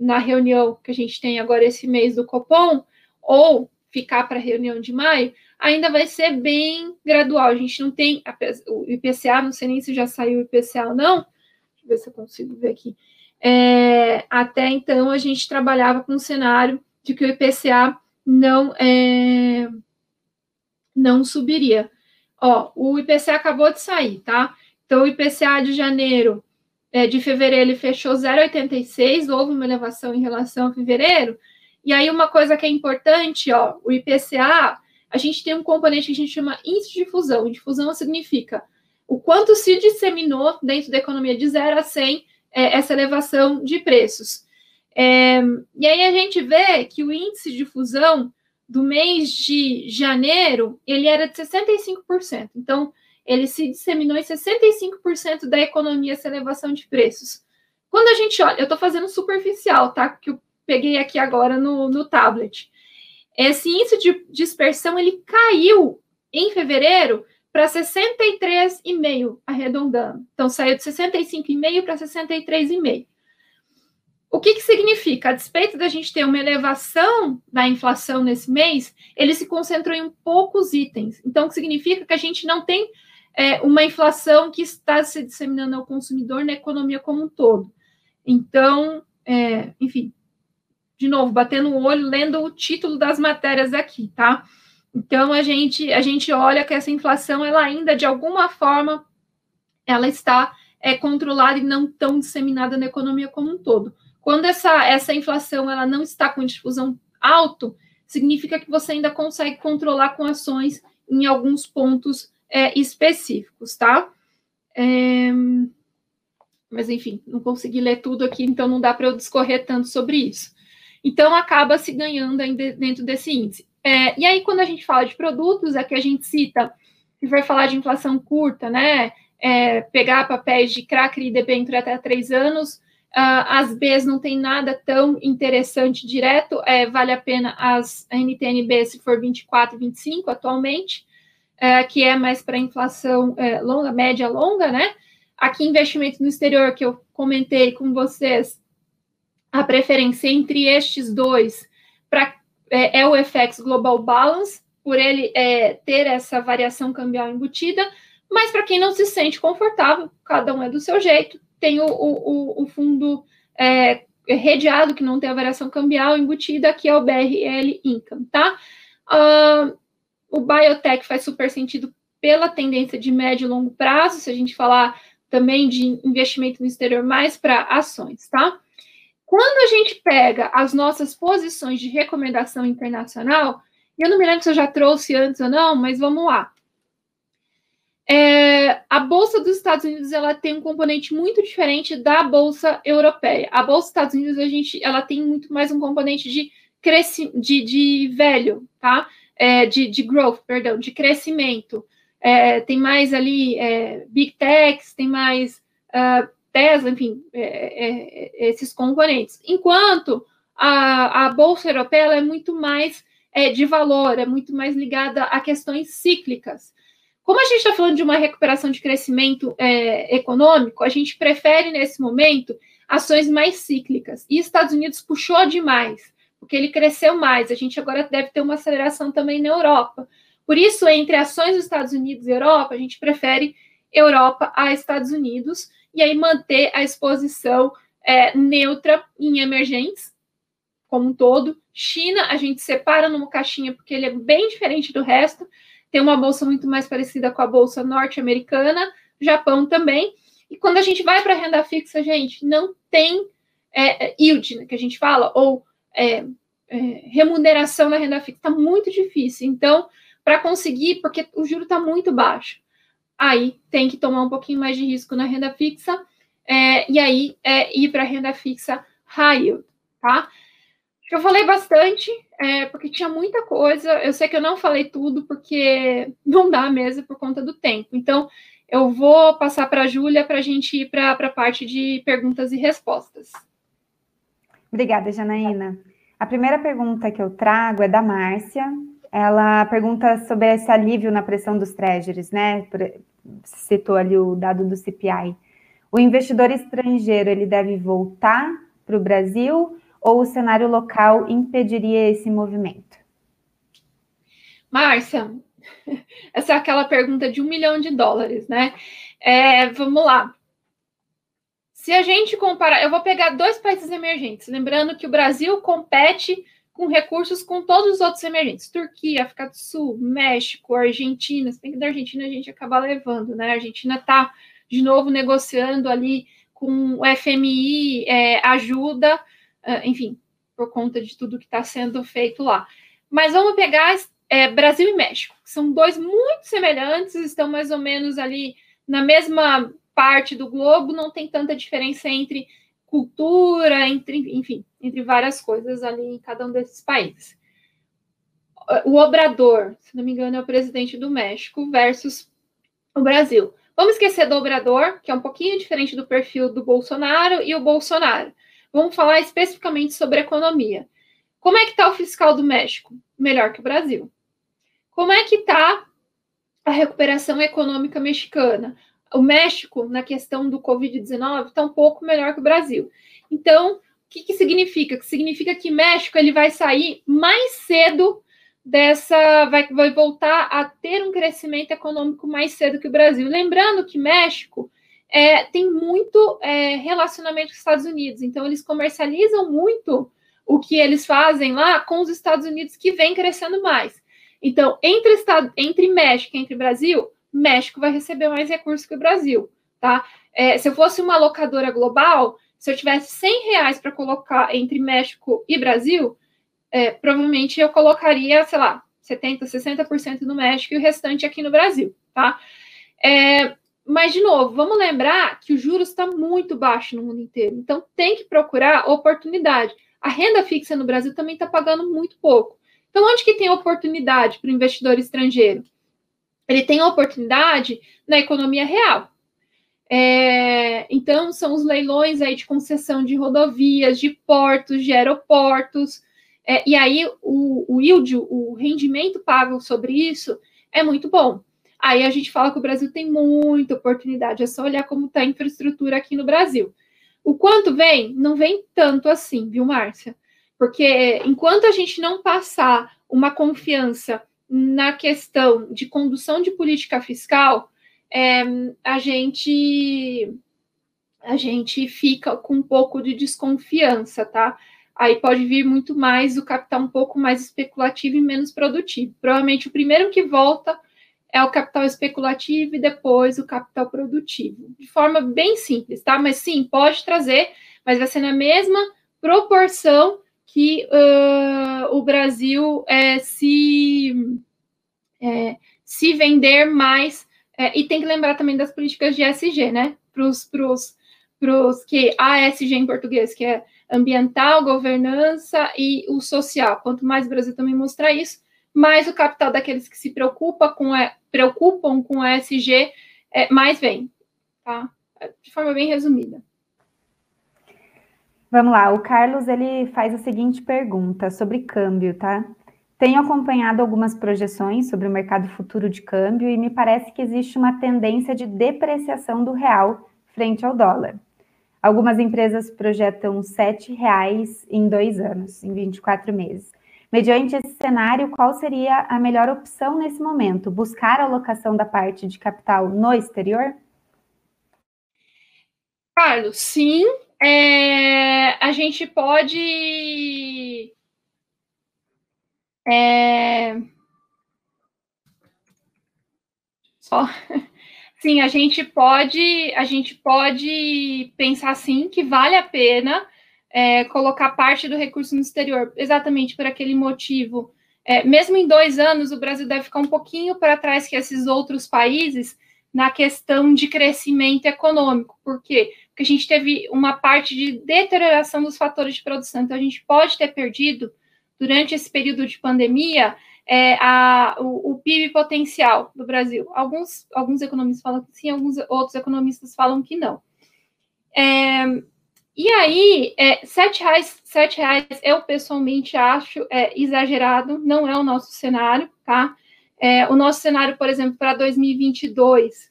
na reunião que a gente tem agora esse mês do Copom, ou ficar para a reunião de maio, ainda vai ser bem gradual. A gente não tem o IPCA, não sei nem se já saiu o IPCA ou não. Deixa eu ver se eu consigo ver aqui. É, até então, a gente trabalhava com um cenário de que o IPCA não, é, não subiria. Ó, o IPCA acabou de sair, tá? Então, o IPCA de janeiro, de fevereiro, ele fechou 0,86, houve uma elevação em relação a fevereiro. E aí, uma coisa que é importante, ó, o IPCA, a gente tem um componente que a gente chama índice de difusão. Difusão significa o quanto se disseminou dentro da economia de 0 a 100 é, essa elevação de preços. É, e aí a gente vê que o índice de fusão do mês de janeiro, ele era de 65%. Então, ele se disseminou em 65% da economia essa elevação de preços. Quando a gente olha, eu estou fazendo superficial, tá? Que eu peguei aqui agora no, no tablet. Esse índice de dispersão, ele caiu em fevereiro para 63,5, arredondando. Então, saiu de 65,5 para 63,5. O que, que significa? A despeito da gente ter uma elevação da inflação nesse mês, ele se concentrou em poucos itens. Então, o que significa que a gente não tem é, uma inflação que está se disseminando ao consumidor na economia como um todo. Então, é, enfim, de novo, batendo o olho, lendo o título das matérias aqui, tá? Então a gente a gente olha que essa inflação ela ainda de alguma forma ela está é, controlada e não tão disseminada na economia como um todo. Quando essa essa inflação ela não está com difusão alto, significa que você ainda consegue controlar com ações em alguns pontos é, específicos, tá? É, mas enfim, não consegui ler tudo aqui, então não dá para eu discorrer tanto sobre isso. Então acaba se ganhando dentro desse índice. É, e aí, quando a gente fala de produtos, que a gente cita, se vai falar de inflação curta, né? É, pegar papéis de CRA, CRI e debênture até três anos, Uh, as Bs não tem nada tão interessante direto, é, vale a pena as NTNB se for 24, 25 atualmente, é, que é mais para inflação é, longa, média longa, né? Aqui, investimento no exterior, que eu comentei com vocês, a preferência entre estes dois pra, é, é o FX Global Balance, por ele é, ter essa variação cambial embutida, mas para quem não se sente confortável, cada um é do seu jeito, tem o, o, o fundo é, redeado, que não tem a variação cambial embutida, que é o BRL Income, tá? Uh, o biotech faz super sentido pela tendência de médio e longo prazo, se a gente falar também de investimento no exterior mais para ações, tá? Quando a gente pega as nossas posições de recomendação internacional, eu não me lembro se eu já trouxe antes ou não, mas vamos lá. É, a bolsa dos Estados Unidos ela tem um componente muito diferente da bolsa europeia. A bolsa dos Estados Unidos a gente, ela tem muito mais um componente de de, de velho, tá? É, de, de growth, perdão, de crescimento. É, tem mais ali é, big techs, tem mais uh, Tesla, enfim, é, é, esses componentes. Enquanto a, a bolsa europeia é muito mais de valor, é muito mais ligada a questões cíclicas. Como a gente está falando de uma recuperação de crescimento é, econômico, a gente prefere, nesse momento, ações mais cíclicas. E Estados Unidos puxou demais, porque ele cresceu mais. A gente agora deve ter uma aceleração também na Europa. Por isso, entre ações dos Estados Unidos e Europa, a gente prefere Europa a Estados Unidos, e aí manter a exposição é, neutra em emergentes, como um todo. China, a gente separa numa caixinha, porque ele é bem diferente do resto tem uma bolsa muito mais parecida com a bolsa norte-americana, Japão também. E quando a gente vai para renda fixa, gente, não tem é, é, yield, né, que a gente fala, ou é, é, remuneração na renda fixa, está muito difícil. Então, para conseguir, porque o juro está muito baixo, aí tem que tomar um pouquinho mais de risco na renda fixa, é, e aí é, ir para a renda fixa high yield, tá? Eu falei bastante, é, porque tinha muita coisa. Eu sei que eu não falei tudo, porque não dá mesmo por conta do tempo. Então, eu vou passar para a Júlia para a gente ir para a parte de perguntas e respostas. Obrigada, Janaína. A primeira pergunta que eu trago é da Márcia. Ela pergunta sobre esse alívio na pressão dos treasuries, né? Citou ali o dado do CPI. O investidor estrangeiro ele deve voltar para o Brasil ou o cenário local impediria esse movimento? Márcia, essa é aquela pergunta de um milhão de dólares, né? É, vamos lá. Se a gente comparar, eu vou pegar dois países emergentes, lembrando que o Brasil compete com recursos com todos os outros emergentes: Turquia, África do Sul, México, Argentina. Se bem que da Argentina a gente acaba levando, né? A Argentina está de novo negociando ali com o FMI, é, ajuda ah, enfim, por conta de tudo que está sendo feito lá. Mas vamos pegar é, Brasil e México, que são dois muito semelhantes, estão mais ou menos ali na mesma parte do globo, não tem tanta diferença entre cultura, entre, enfim, entre várias coisas ali em cada um desses países. O Obrador, se não me engano, é o presidente do México versus o Brasil. Vamos esquecer do Obrador, que é um pouquinho diferente do perfil do Bolsonaro, e o Bolsonaro. Vamos falar especificamente sobre economia. Como é que está o fiscal do México? Melhor que o Brasil. Como é que está a recuperação econômica mexicana? O México, na questão do Covid-19, está um pouco melhor que o Brasil. Então, o que, que significa? Que significa que México ele vai sair mais cedo dessa, vai, vai voltar a ter um crescimento econômico mais cedo que o Brasil. Lembrando que México é, tem muito é, relacionamento com os Estados Unidos. Então, eles comercializam muito o que eles fazem lá com os Estados Unidos, que vem crescendo mais. Então, entre, entre México e entre Brasil, México vai receber mais recursos que o Brasil, tá? É, se eu fosse uma locadora global, se eu tivesse 100 reais para colocar entre México e Brasil, é, provavelmente eu colocaria, sei lá, 70%, 60% no México e o restante aqui no Brasil, tá? É, mas, de novo, vamos lembrar que o juros está muito baixo no mundo inteiro. Então, tem que procurar oportunidade. A renda fixa no Brasil também está pagando muito pouco. Então, onde que tem oportunidade para o investidor estrangeiro? Ele tem oportunidade na economia real. É, então, são os leilões aí de concessão de rodovias, de portos, de aeroportos, é, e aí o, o yield, o rendimento pago sobre isso é muito bom. Aí a gente fala que o Brasil tem muita oportunidade, é só olhar como está a infraestrutura aqui no Brasil. O quanto vem? Não vem tanto assim, viu, Márcia? Porque enquanto a gente não passar uma confiança na questão de condução de política fiscal, é, a gente a gente fica com um pouco de desconfiança, tá? Aí pode vir muito mais o capital um pouco mais especulativo e menos produtivo. Provavelmente o primeiro que volta é o capital especulativo e depois o capital produtivo. De forma bem simples, tá? Mas sim, pode trazer, mas vai ser na mesma proporção que uh, o Brasil é, se, é, se vender mais. É, e tem que lembrar também das políticas de ESG, né? Para os que a em português, que é ambiental, governança e o social. Quanto mais o Brasil também mostrar isso, mais o capital daqueles que se preocupa com a, preocupam com ESG, é, mais vem, tá? De forma bem resumida. Vamos lá, o Carlos ele faz a seguinte pergunta sobre câmbio, tá? Tenho acompanhado algumas projeções sobre o mercado futuro de câmbio e me parece que existe uma tendência de depreciação do real frente ao dólar. Algumas empresas projetam R$ reais em dois anos, em 24 meses. Mediante esse cenário, qual seria a melhor opção nesse momento? Buscar a alocação da parte de capital no exterior? Carlos, sim. É, a gente pode. É, só. Sim, a gente pode, a gente pode pensar sim que vale a pena é, colocar parte do recurso no exterior, exatamente por aquele motivo. É, mesmo em dois anos, o Brasil deve ficar um pouquinho para trás que esses outros países na questão de crescimento econômico. Por quê? Porque a gente teve uma parte de deterioração dos fatores de produção. Então, a gente pode ter perdido, durante esse período de pandemia, é, a, o, o, PIB potencial do Brasil. Alguns, alguns economistas falam que sim, alguns outros economistas falam que não. É, e aí, é, sete, reais, sete reais eu pessoalmente acho é, exagerado, não é o nosso cenário, tá? É, o nosso cenário, por exemplo, para 2022,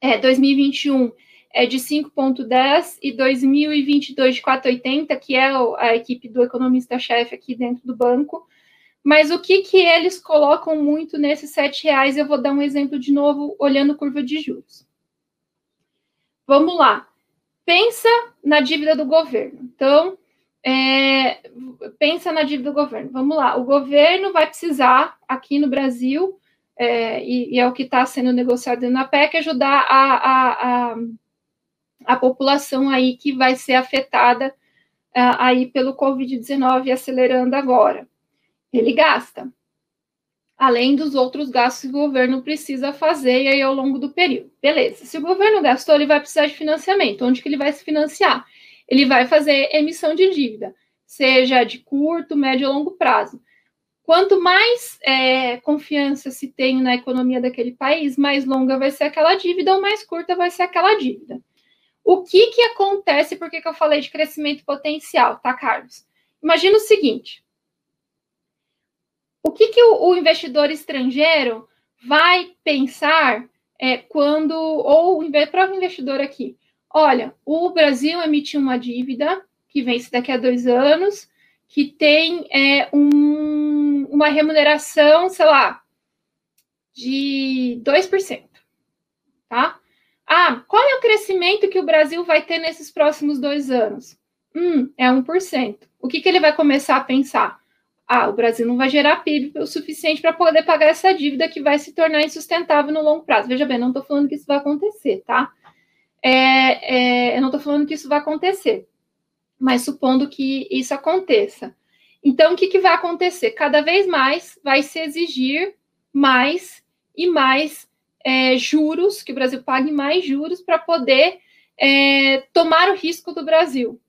é, 2021 é de 5,10 e 2022 de 4,80, que é a equipe do economista-chefe aqui dentro do banco. Mas o que, que eles colocam muito nesses sete reais? Eu vou dar um exemplo de novo, olhando curva de juros. Vamos lá pensa na dívida do governo. Então, é, pensa na dívida do governo. Vamos lá, o governo vai precisar, aqui no Brasil, é, e, e, é o que está sendo negociado na PEC, ajudar a, a, a, a, população aí que vai ser afetada aí pelo Covid-19 acelerando agora. Ele gasta além dos outros gastos que o governo precisa fazer aí ao longo do período. Beleza. Se o governo gastou, ele vai precisar de financiamento. Onde que ele vai se financiar? Ele vai fazer emissão de dívida, seja de curto, médio ou longo prazo. Quanto mais é, confiança se tem na economia daquele país, mais longa vai ser aquela dívida ou mais curta vai ser aquela dívida. O que, que acontece, por que, que eu falei de crescimento potencial, tá, Carlos? Imagina o seguinte: o que, que o, o investidor estrangeiro vai pensar é, quando, ou o próprio investidor aqui, olha, o Brasil emitiu uma dívida que vence daqui a dois anos, que tem é, um, uma remuneração, sei lá, de 2%, tá? Ah, qual é o crescimento que o Brasil vai ter nesses próximos dois anos? Hum, é 1%. O que, que ele vai começar a pensar? ah, o Brasil não vai gerar PIB o suficiente para poder pagar essa dívida que vai se tornar insustentável no longo prazo. Veja bem, não estou falando que isso vai acontecer, tá? É, é, eu não estou falando que isso vai acontecer, mas supondo que isso aconteça. Então, o que, que vai acontecer? Cada vez mais vai se exigir mais e mais é, juros, que o Brasil pague mais juros para poder é, tomar o risco do Brasil.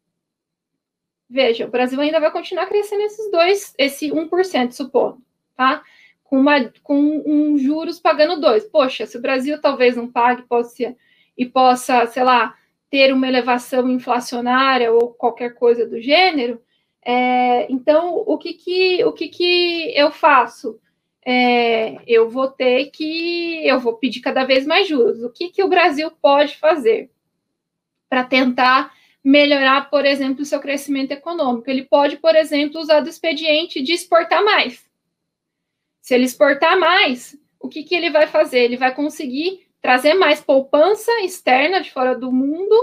Veja, o Brasil ainda vai continuar crescendo esses dois, esse 1%, supondo, tá? Com, uma, com um juros pagando dois. Poxa, se o Brasil talvez não pague, ser e possa, sei lá, ter uma elevação inflacionária ou qualquer coisa do gênero. É, então, o que que, o que que eu faço? É, eu vou ter que, eu vou pedir cada vez mais juros. O que que o Brasil pode fazer para tentar melhorar, por exemplo, o seu crescimento econômico? Ele pode, por exemplo, usar do expediente de exportar mais. Se ele exportar mais, o que, que ele vai fazer? Ele vai conseguir trazer mais poupança externa de fora do mundo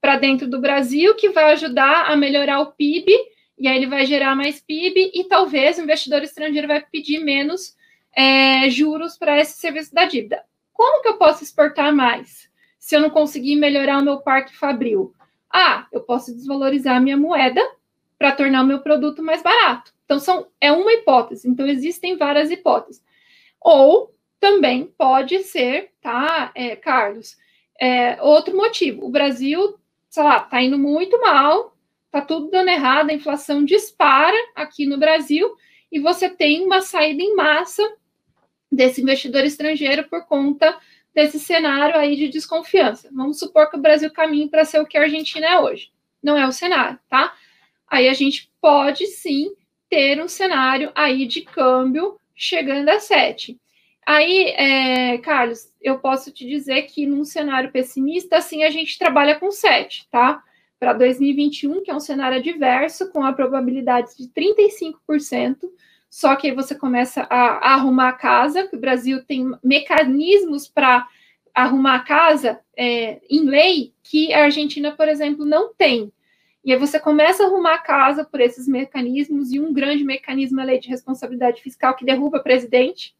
para dentro do Brasil, que vai ajudar a melhorar o PIB, e aí ele vai gerar mais PIB, e talvez o investidor estrangeiro vai pedir menos é, juros para esse serviço da dívida. Como que eu posso exportar mais se eu não conseguir melhorar o meu parque fabril? Ah, eu posso desvalorizar a minha moeda para tornar o meu produto mais barato. Então, são, é uma hipótese. Então, existem várias hipóteses. Ou também pode ser, tá, é, Carlos? É, outro motivo, o Brasil, sei lá, tá indo muito mal, tá tudo dando errado, a inflação dispara aqui no Brasil e você tem uma saída em massa desse investidor estrangeiro por conta desse cenário aí de desconfiança. Vamos supor que o Brasil caminhe para ser o que a Argentina é hoje. Não é o cenário, tá? Aí a gente pode sim ter um cenário aí de câmbio chegando a 7. Aí, é, Carlos, eu posso te dizer que num cenário pessimista, assim, a gente trabalha com 7, tá? Para 2021, que é um cenário adverso, com a probabilidade de 35%, só que aí você começa a, a arrumar a casa, que o Brasil tem mecanismos para arrumar a casa é, em lei que a Argentina, por exemplo, não tem. E aí você começa a arrumar a casa por esses mecanismos, e um grande mecanismo é a lei de responsabilidade fiscal que derruba presidente,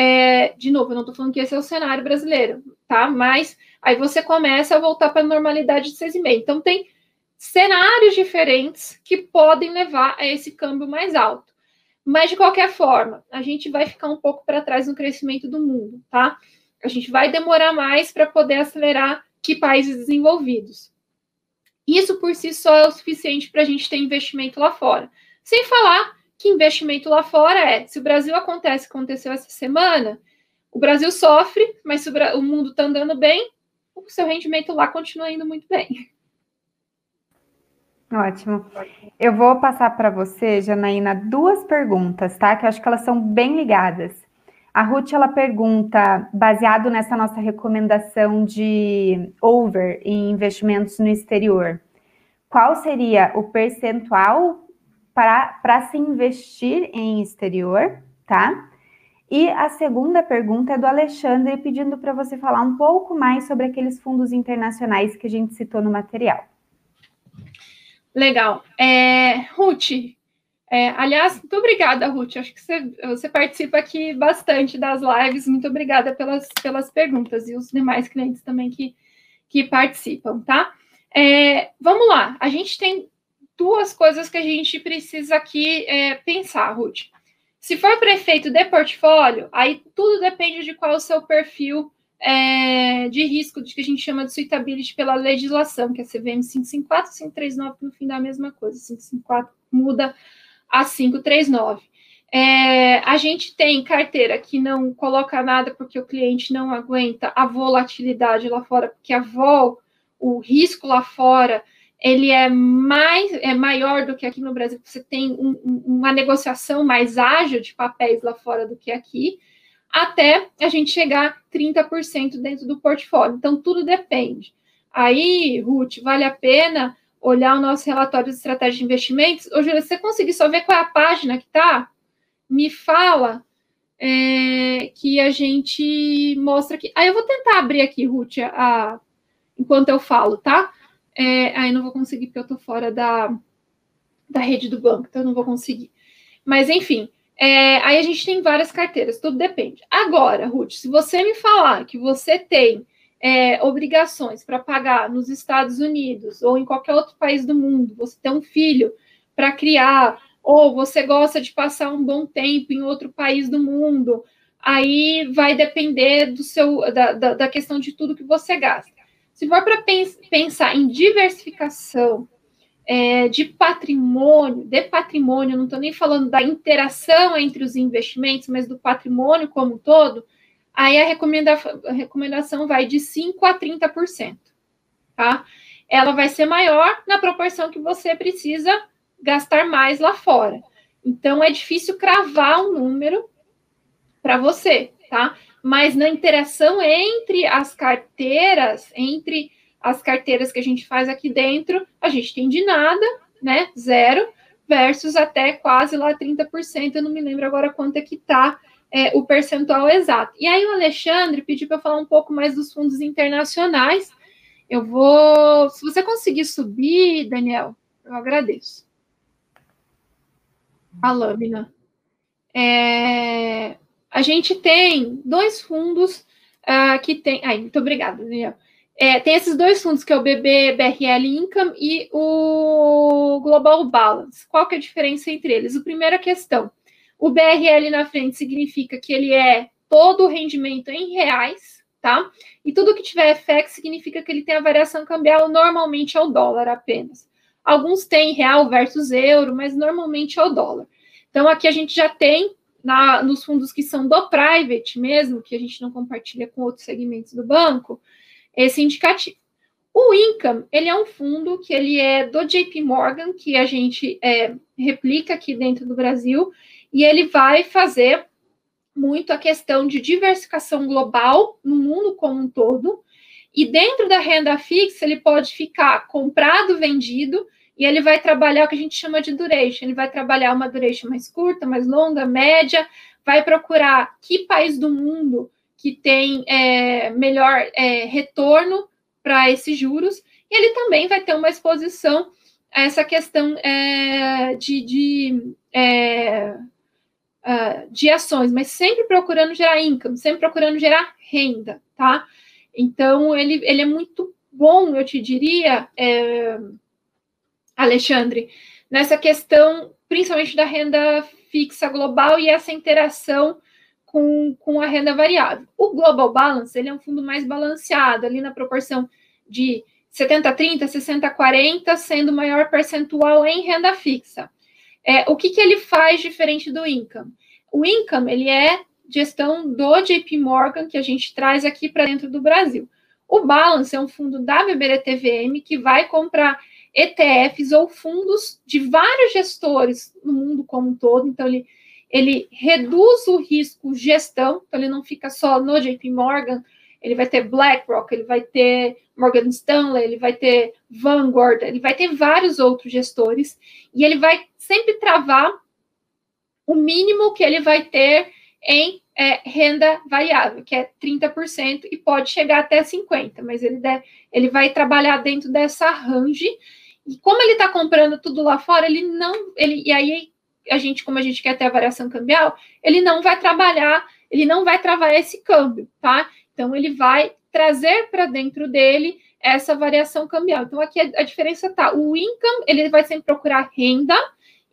é, de novo, eu não estou falando que esse é o cenário brasileiro, tá? Mas aí você começa a voltar para a normalidade de 6,5. Então, tem cenários diferentes que podem levar a esse câmbio mais alto. Mas, de qualquer forma, a gente vai ficar um pouco para trás no crescimento do mundo, tá? A gente vai demorar mais para poder acelerar que países desenvolvidos. Isso por si só é o suficiente para a gente ter investimento lá fora. Sem falar que investimento lá fora é, se o Brasil acontece, aconteceu essa semana, o Brasil sofre, mas se o, o mundo está andando bem, o seu rendimento lá continua indo muito bem. Ótimo. Eu vou passar para você, Janaína, duas perguntas, tá? Que eu acho que elas são bem ligadas. A Ruth, ela pergunta, baseado nessa nossa recomendação de over em investimentos no exterior, qual seria o percentual para se investir em exterior, tá? E a segunda pergunta é do Alexandre, pedindo para você falar um pouco mais sobre aqueles fundos internacionais que a gente citou no material. Legal. É, Ruth, é, aliás, muito obrigada, Ruth. Acho que você, você, participa aqui bastante das lives. Muito obrigada pelas, pelas perguntas e os demais clientes também que, que participam, tá? É, vamos lá. A gente tem duas coisas que a gente precisa aqui é, pensar, Ruth. Se for prefeito de portfólio, aí tudo depende de qual o seu perfil é, de risco, de que a gente chama de suitability pela legislação, que é a CVM 554 e 539, que no fim dá a mesma coisa. 554 muda a 539. É, a gente tem carteira que não coloca nada porque o cliente não aguenta a volatilidade lá fora, porque a vol, o risco lá fora ele é mais é maior do que aqui no Brasil. Você tem um, uma negociação mais ágil de papéis lá fora do que aqui, até a gente chegar a 30% dentro do portfólio. Então, tudo depende. Aí, Ruth, vale a pena olhar o nosso relatório de estratégia de investimentos. Ô, Júlia, você conseguir só ver qual é a página que tá? Me fala é, que a gente mostra aqui. Aí eu vou tentar abrir aqui, Ruth, a, enquanto eu falo, tá? É, aí não vou conseguir porque eu estou fora da, da rede do banco, então eu não vou conseguir. Mas enfim, é, aí a gente tem várias carteiras, tudo depende. Agora, Ruth, se você me falar que você tem é, obrigações para pagar nos Estados Unidos ou em qualquer outro país do mundo, você tem um filho para criar, ou você gosta de passar um bom tempo em outro país do mundo, aí vai depender do seu da, da, da questão de tudo que você gasta. Se for para pens pensar em diversificação é, de patrimônio, de patrimônio, não estou nem falando da interação entre os investimentos, mas do patrimônio como um todo, aí a, recomenda, a recomendação vai de 5% a 30%, tá? Ela vai ser maior na proporção que você precisa gastar mais lá fora. Então, é difícil cravar um número para você, tá? Mas na interação entre as carteiras, entre as carteiras que a gente faz aqui dentro, a gente tem de nada, né? Zero, versus até quase lá 30%. Eu não me lembro agora quanto é que tá é, o percentual exato. E aí o Alexandre pediu para eu falar um pouco mais dos fundos internacionais. Eu vou. Se você conseguir subir, Daniel, eu agradeço. A lâmina. É, a gente tem dois fundos uh, que tem. Ai, muito obrigada, Daniel. É, tem esses dois fundos, que é o BB BRL Income e o Global Balance. Qual que é a diferença entre eles? A primeira questão, o BRL na frente significa que ele é todo o rendimento em reais, tá? E tudo que tiver FX significa que ele tem a variação cambial normalmente ao dólar apenas. Alguns têm real versus euro, mas normalmente é o dólar. Então aqui a gente já tem na, nos fundos que são do private mesmo, que a gente não compartilha com outros segmentos do banco, esse indicativo. O Income, ele é um fundo que ele é do JP Morgan, que a gente é, replica aqui dentro do Brasil, e ele vai fazer muito a questão de diversificação global no mundo como um todo, e dentro da renda fixa ele pode ficar comprado, vendido, e ele vai trabalhar o que a gente chama de duration. Ele vai trabalhar uma duration mais curta, mais longa, média, vai procurar que país do mundo que tem é, melhor é, retorno para esses juros, e ele também vai ter uma exposição a essa questão é, de, de, é, de ações, mas sempre procurando gerar income, sempre procurando gerar renda, tá? Então, ele, ele é muito bom, eu te diria, é, Alexandre, nessa questão, principalmente da renda fixa global e essa interação com, com a renda variável. O Global Balance ele é um fundo mais balanceado, ali na proporção de 70-30, 60-40, sendo maior percentual em renda fixa. É, o que, que ele faz diferente do Income? O Income ele é gestão do JP Morgan, que a gente traz aqui para dentro do Brasil. O Balance é um fundo da BBDTVM que vai comprar ETFs ou fundos de vários gestores no mundo como um todo. Então, ele ele reduz o risco gestão, então ele não fica só no JP Morgan, ele vai ter BlackRock, ele vai ter Morgan Stanley, ele vai ter Vanguard, ele vai ter vários outros gestores, e ele vai sempre travar o mínimo que ele vai ter em é, renda variável, que é 30%, e pode chegar até 50%, mas ele, deve, ele vai trabalhar dentro dessa range, e como ele está comprando tudo lá fora, ele não. Ele, e aí a gente, como a gente quer ter a variação cambial, ele não vai trabalhar, ele não vai travar esse câmbio, tá? Então, ele vai trazer para dentro dele essa variação cambial. Então, aqui a, a diferença tá, o income, ele vai sempre procurar renda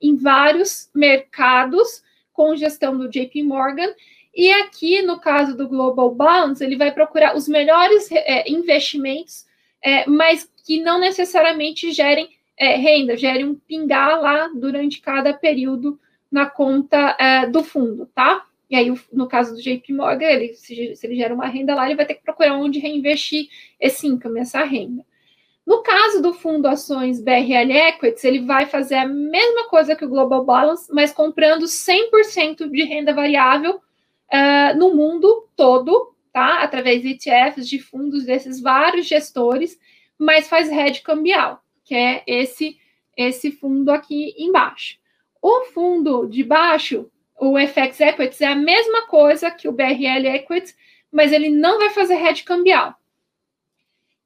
em vários mercados com gestão do JP Morgan, e aqui, no caso do Global Bonds, ele vai procurar os melhores é, investimentos, é, mas que não necessariamente gerem é, renda, gere um pingar lá durante cada período na conta é, do fundo, tá? E aí, no caso do JP Morgan, ele, se, se, ele gera uma renda lá, ele vai ter que procurar onde reinvestir esse income, essa renda. No caso do fundo ações BRL Equities, ele vai fazer a mesma coisa que o Global Balance, mas comprando 100% de renda variável uh, no mundo todo, tá? Através de ETFs, de fundos desses vários gestores, mas faz hedge cambial que é esse esse fundo aqui embaixo. O fundo de baixo, o FX Equities, é a mesma coisa que o BRL Equities, mas ele não vai fazer hedge cambial.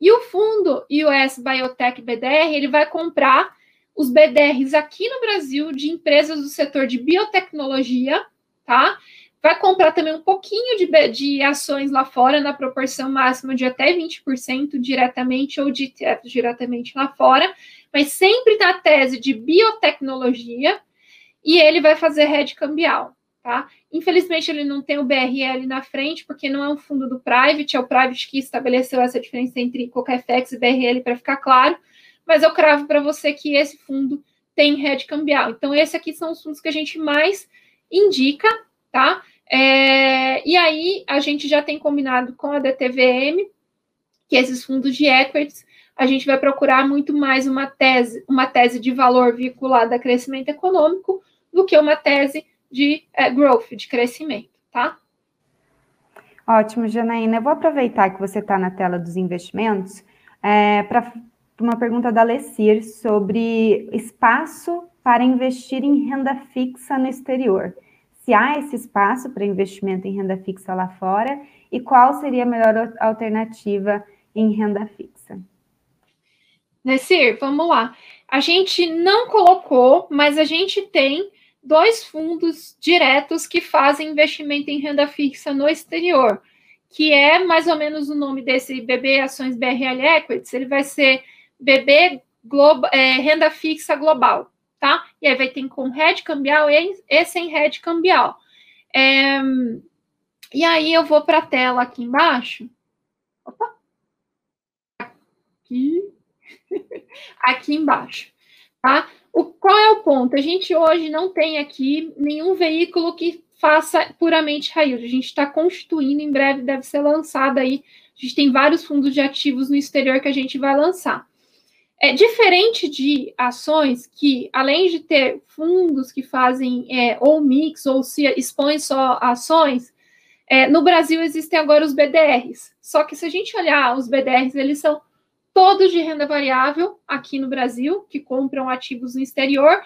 E o fundo US Biotech BDR, ele vai comprar os BDRs aqui no Brasil de empresas do setor de biotecnologia, tá? Vai comprar também um pouquinho de, de ações lá fora, na proporção máxima de até 20% diretamente ou de ETFs diretamente lá fora, mas sempre na tese de biotecnologia, e ele vai fazer rede cambial, tá? Infelizmente, ele não tem o BRL na frente, porque não é um fundo do private, é o private que estabeleceu essa diferença entre qualquer FX e BRL, para ficar claro, mas eu cravo para você que esse fundo tem rede cambial. Então, esses aqui são os fundos que a gente mais indica tá? É, e aí a gente já tem combinado com a DTVM que esses fundos de equities a gente vai procurar muito mais uma tese, uma tese de valor vinculada a crescimento econômico do que uma tese de é, growth, de crescimento, tá? Ótimo, Janaína. Eu vou aproveitar que você está na tela dos investimentos é, para uma pergunta da Lecir sobre espaço para investir em renda fixa no exterior. Se há esse espaço para investimento em renda fixa lá fora e qual seria a melhor alternativa em renda fixa? Nessir, vamos lá. A gente não colocou, mas a gente tem dois fundos diretos que fazem investimento em renda fixa no exterior, que é mais ou menos o nome desse BB Ações BRL Equities, ele vai ser BB Global, é, Renda Fixa Global, tá? E aí vai ter com rede cambial e, e sem rede cambial. É, e aí eu vou para a tela aqui embaixo. Opa! Aqui. aqui embaixo, tá? O, qual é o ponto? A gente hoje não tem aqui nenhum veículo que faça puramente raio. A gente está constituindo, em breve deve ser lançado aí. A gente tem vários fundos de ativos no exterior que a gente vai lançar. É diferente de ações que, além de ter fundos que fazem é, ou mix ou se expõem só ações, é, no Brasil existem agora os BDRs. Só que se a gente olhar os BDRs, eles são todos de renda variável aqui no Brasil, que compram ativos no exterior,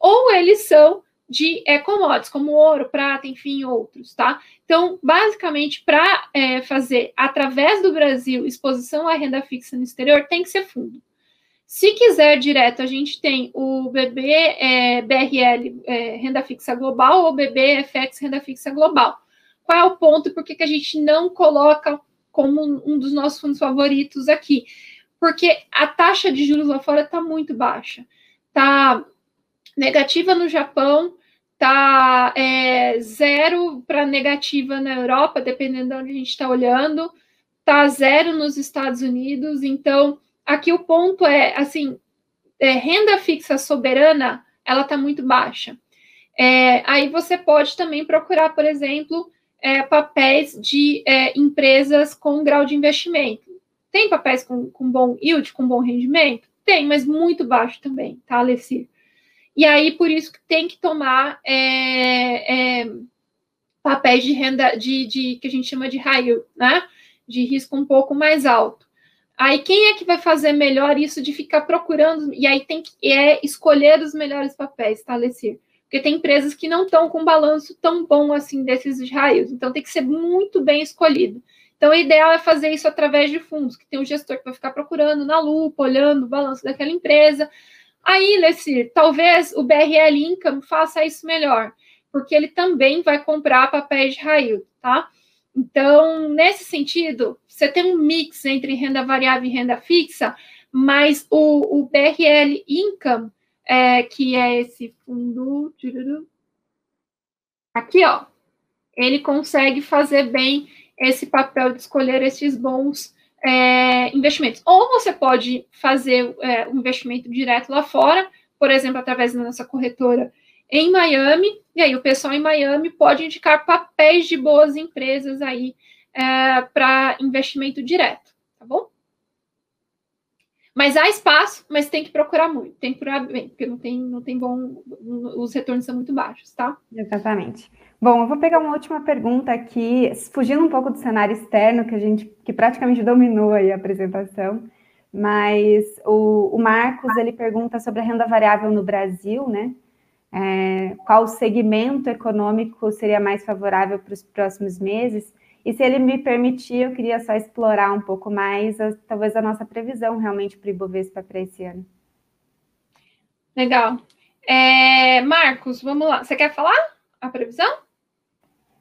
ou eles são de é, commodities, como ouro, prata, enfim, outros, tá? Então, basicamente, para é, fazer através do Brasil exposição à renda fixa no exterior, tem que ser fundo. Se quiser direto, a gente tem o BB é, BRL é, Renda Fixa Global ou BB FX Renda Fixa Global. Qual é o ponto? Por que, que a gente não coloca como um dos nossos fundos favoritos aqui? Porque a taxa de juros lá fora está muito baixa. Está negativa no Japão, está é, zero para negativa na Europa, dependendo de onde a gente está olhando, está zero nos Estados Unidos. Então, aqui o ponto é, assim, é, renda fixa soberana, ela está muito baixa. É, aí você pode também procurar, por exemplo, é, papéis de é, empresas com grau de investimento. Tem papéis com, com bom yield, com bom rendimento? Tem, mas muito baixo também, tá, Alessi? E aí, por isso que tem que tomar é, é, papéis de renda, de, de, que a gente chama de yield, né? De risco um pouco mais alto. Aí quem é que vai fazer melhor isso de ficar procurando? E aí tem que é escolher os melhores papéis, tá, Alessir? Porque tem empresas que não estão com balanço tão bom assim desses raios. Então tem que ser muito bem escolhido. Então o ideal é fazer isso através de fundos, que tem um gestor que vai ficar procurando na lupa, olhando o balanço daquela empresa. Aí, Lessir, talvez o BRL Income faça isso melhor, porque ele também vai comprar papéis de raio, tá? Então, nesse sentido, você tem um mix entre renda variável e renda fixa, mas o, o BRL Income, é, que é esse fundo. Aqui, ó. Ele consegue fazer bem esse papel de escolher esses bons é, investimentos. Ou você pode fazer é, um investimento direto lá fora, por exemplo, através da nossa corretora em Miami, e aí o pessoal em Miami pode indicar papéis de boas empresas aí é, para investimento direto, tá bom? Mas há espaço, mas tem que procurar muito, tem que procurar bem, porque não tem, não tem bom, os retornos são muito baixos, tá? Exatamente. Bom, eu vou pegar uma última pergunta aqui, fugindo um pouco do cenário externo, que a gente, que praticamente dominou aí a apresentação, mas o, o Marcos, ele pergunta sobre a renda variável no Brasil, né? É, qual segmento econômico seria mais favorável para os próximos meses. E se ele me permitir, eu queria só explorar um pouco mais, a, talvez, a nossa previsão realmente para o Ibovespa para esse ano. Legal. É, Marcos, vamos lá. Você quer falar a previsão?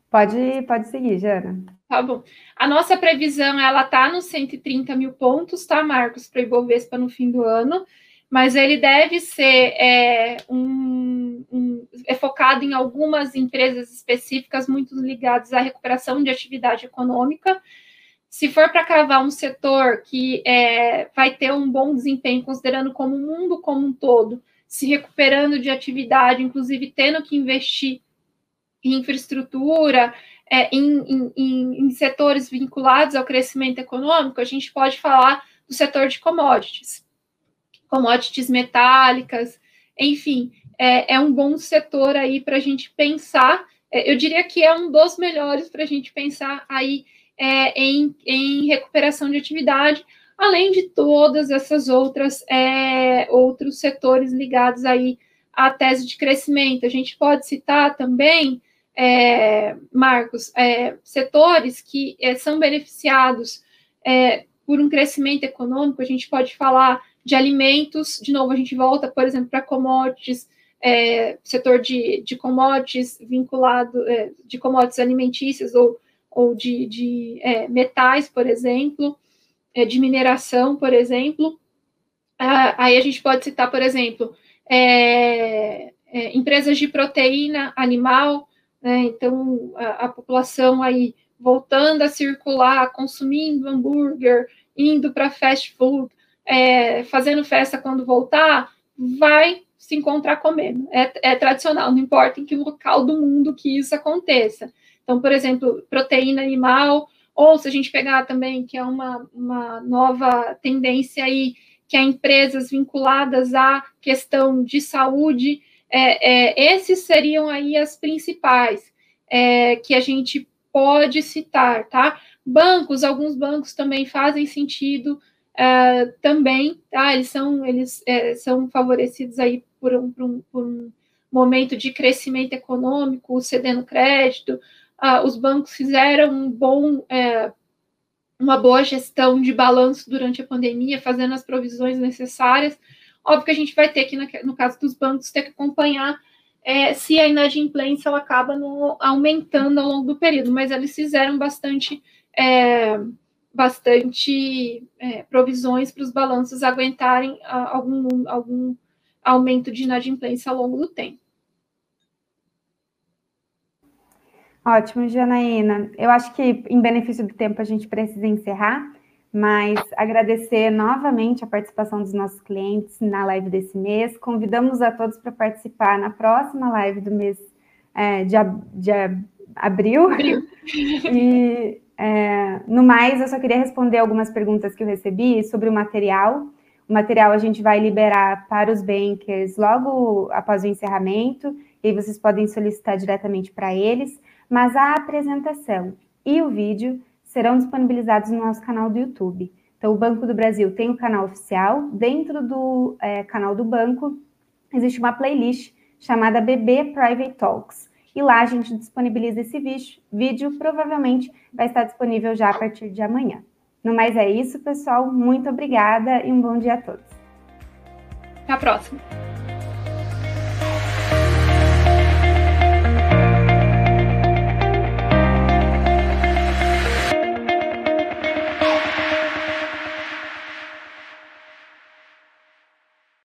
Pode, pode seguir, Jana. Tá bom. A nossa previsão, ela tá nos 130 mil pontos, tá, Marcos, para o Ibovespa no fim do ano mas ele deve ser é, um, um, é focado em algumas empresas específicas muito ligadas à recuperação de atividade econômica. Se for para cravar um setor que é, vai ter um bom desempenho, considerando como o mundo como um todo, se recuperando de atividade, inclusive tendo que investir infraestrutura, é, em, em, em, setores vinculados ao crescimento econômico, a gente pode falar do setor de commodities, commodities metálicas, enfim, é, é um bom setor aí para a gente pensar. É, eu diria que é um dos melhores para a gente pensar aí é, em, em recuperação de atividade, além de todas essas outras é, outros setores ligados aí à tese de crescimento. A gente pode citar também, é, Marcos, é, setores que são beneficiados por um crescimento econômico. A gente pode falar de alimentos, de novo, a gente volta, por exemplo, para commodities, é, setor de, de commodities vinculado, de commodities alimentícias ou, ou de, de metais, por exemplo é, de mineração, por exemplo. Ah, aí a gente pode citar, por exemplo, é, é, empresas de proteína animal, né, então a, a, população aí voltando a circular, consumindo hambúrguer, indo para fast food, é, fazendo festa quando voltar, vai se encontrar comendo. É, é, tradicional, não importa em que local do mundo que isso aconteça. Então, por exemplo, proteína animal ou se a gente pegar também, que é uma, uma nova tendência aí, que é empresas vinculadas à questão de saúde, é, é, esses seriam aí as principais é, que a gente pode citar, tá? Bancos, alguns bancos também fazem sentido é, também, tá? Eles são, eles é, são favorecidos aí por um, por um, por um momento de crescimento econômico, cedendo crédito, ah, os bancos fizeram um bom, é, uma boa gestão de balanço durante a pandemia, fazendo as provisões necessárias. Óbvio que a gente vai ter que, no caso dos bancos, ter que acompanhar é, se a inadimplência ela acaba no, aumentando ao longo do período, mas eles fizeram bastante, é, bastante é, provisões para os balanços aguentarem algum, algum aumento de inadimplência ao longo do tempo. Ótimo, Janaína. Eu acho que, em benefício do tempo, a gente precisa encerrar, mas agradecer novamente a participação dos nossos clientes na live desse mês. Convidamos a todos para participar na próxima live do mês é, de, ab de ab abril. abril. e, é, no mais, eu só queria responder algumas perguntas que eu recebi sobre o material. O material a gente vai liberar para os bankers logo após o encerramento, e vocês podem solicitar diretamente para eles mas a apresentação e o vídeo serão disponibilizados no nosso canal do YouTube. Então, o Banco do Brasil tem o um canal oficial. Dentro do é, canal do banco, existe uma playlist chamada BB Private Talks. E lá a gente disponibiliza esse vídeo. Provavelmente vai estar disponível já a partir de amanhã. No mais é isso, pessoal. Muito obrigada e um bom dia a todos. Até a próxima.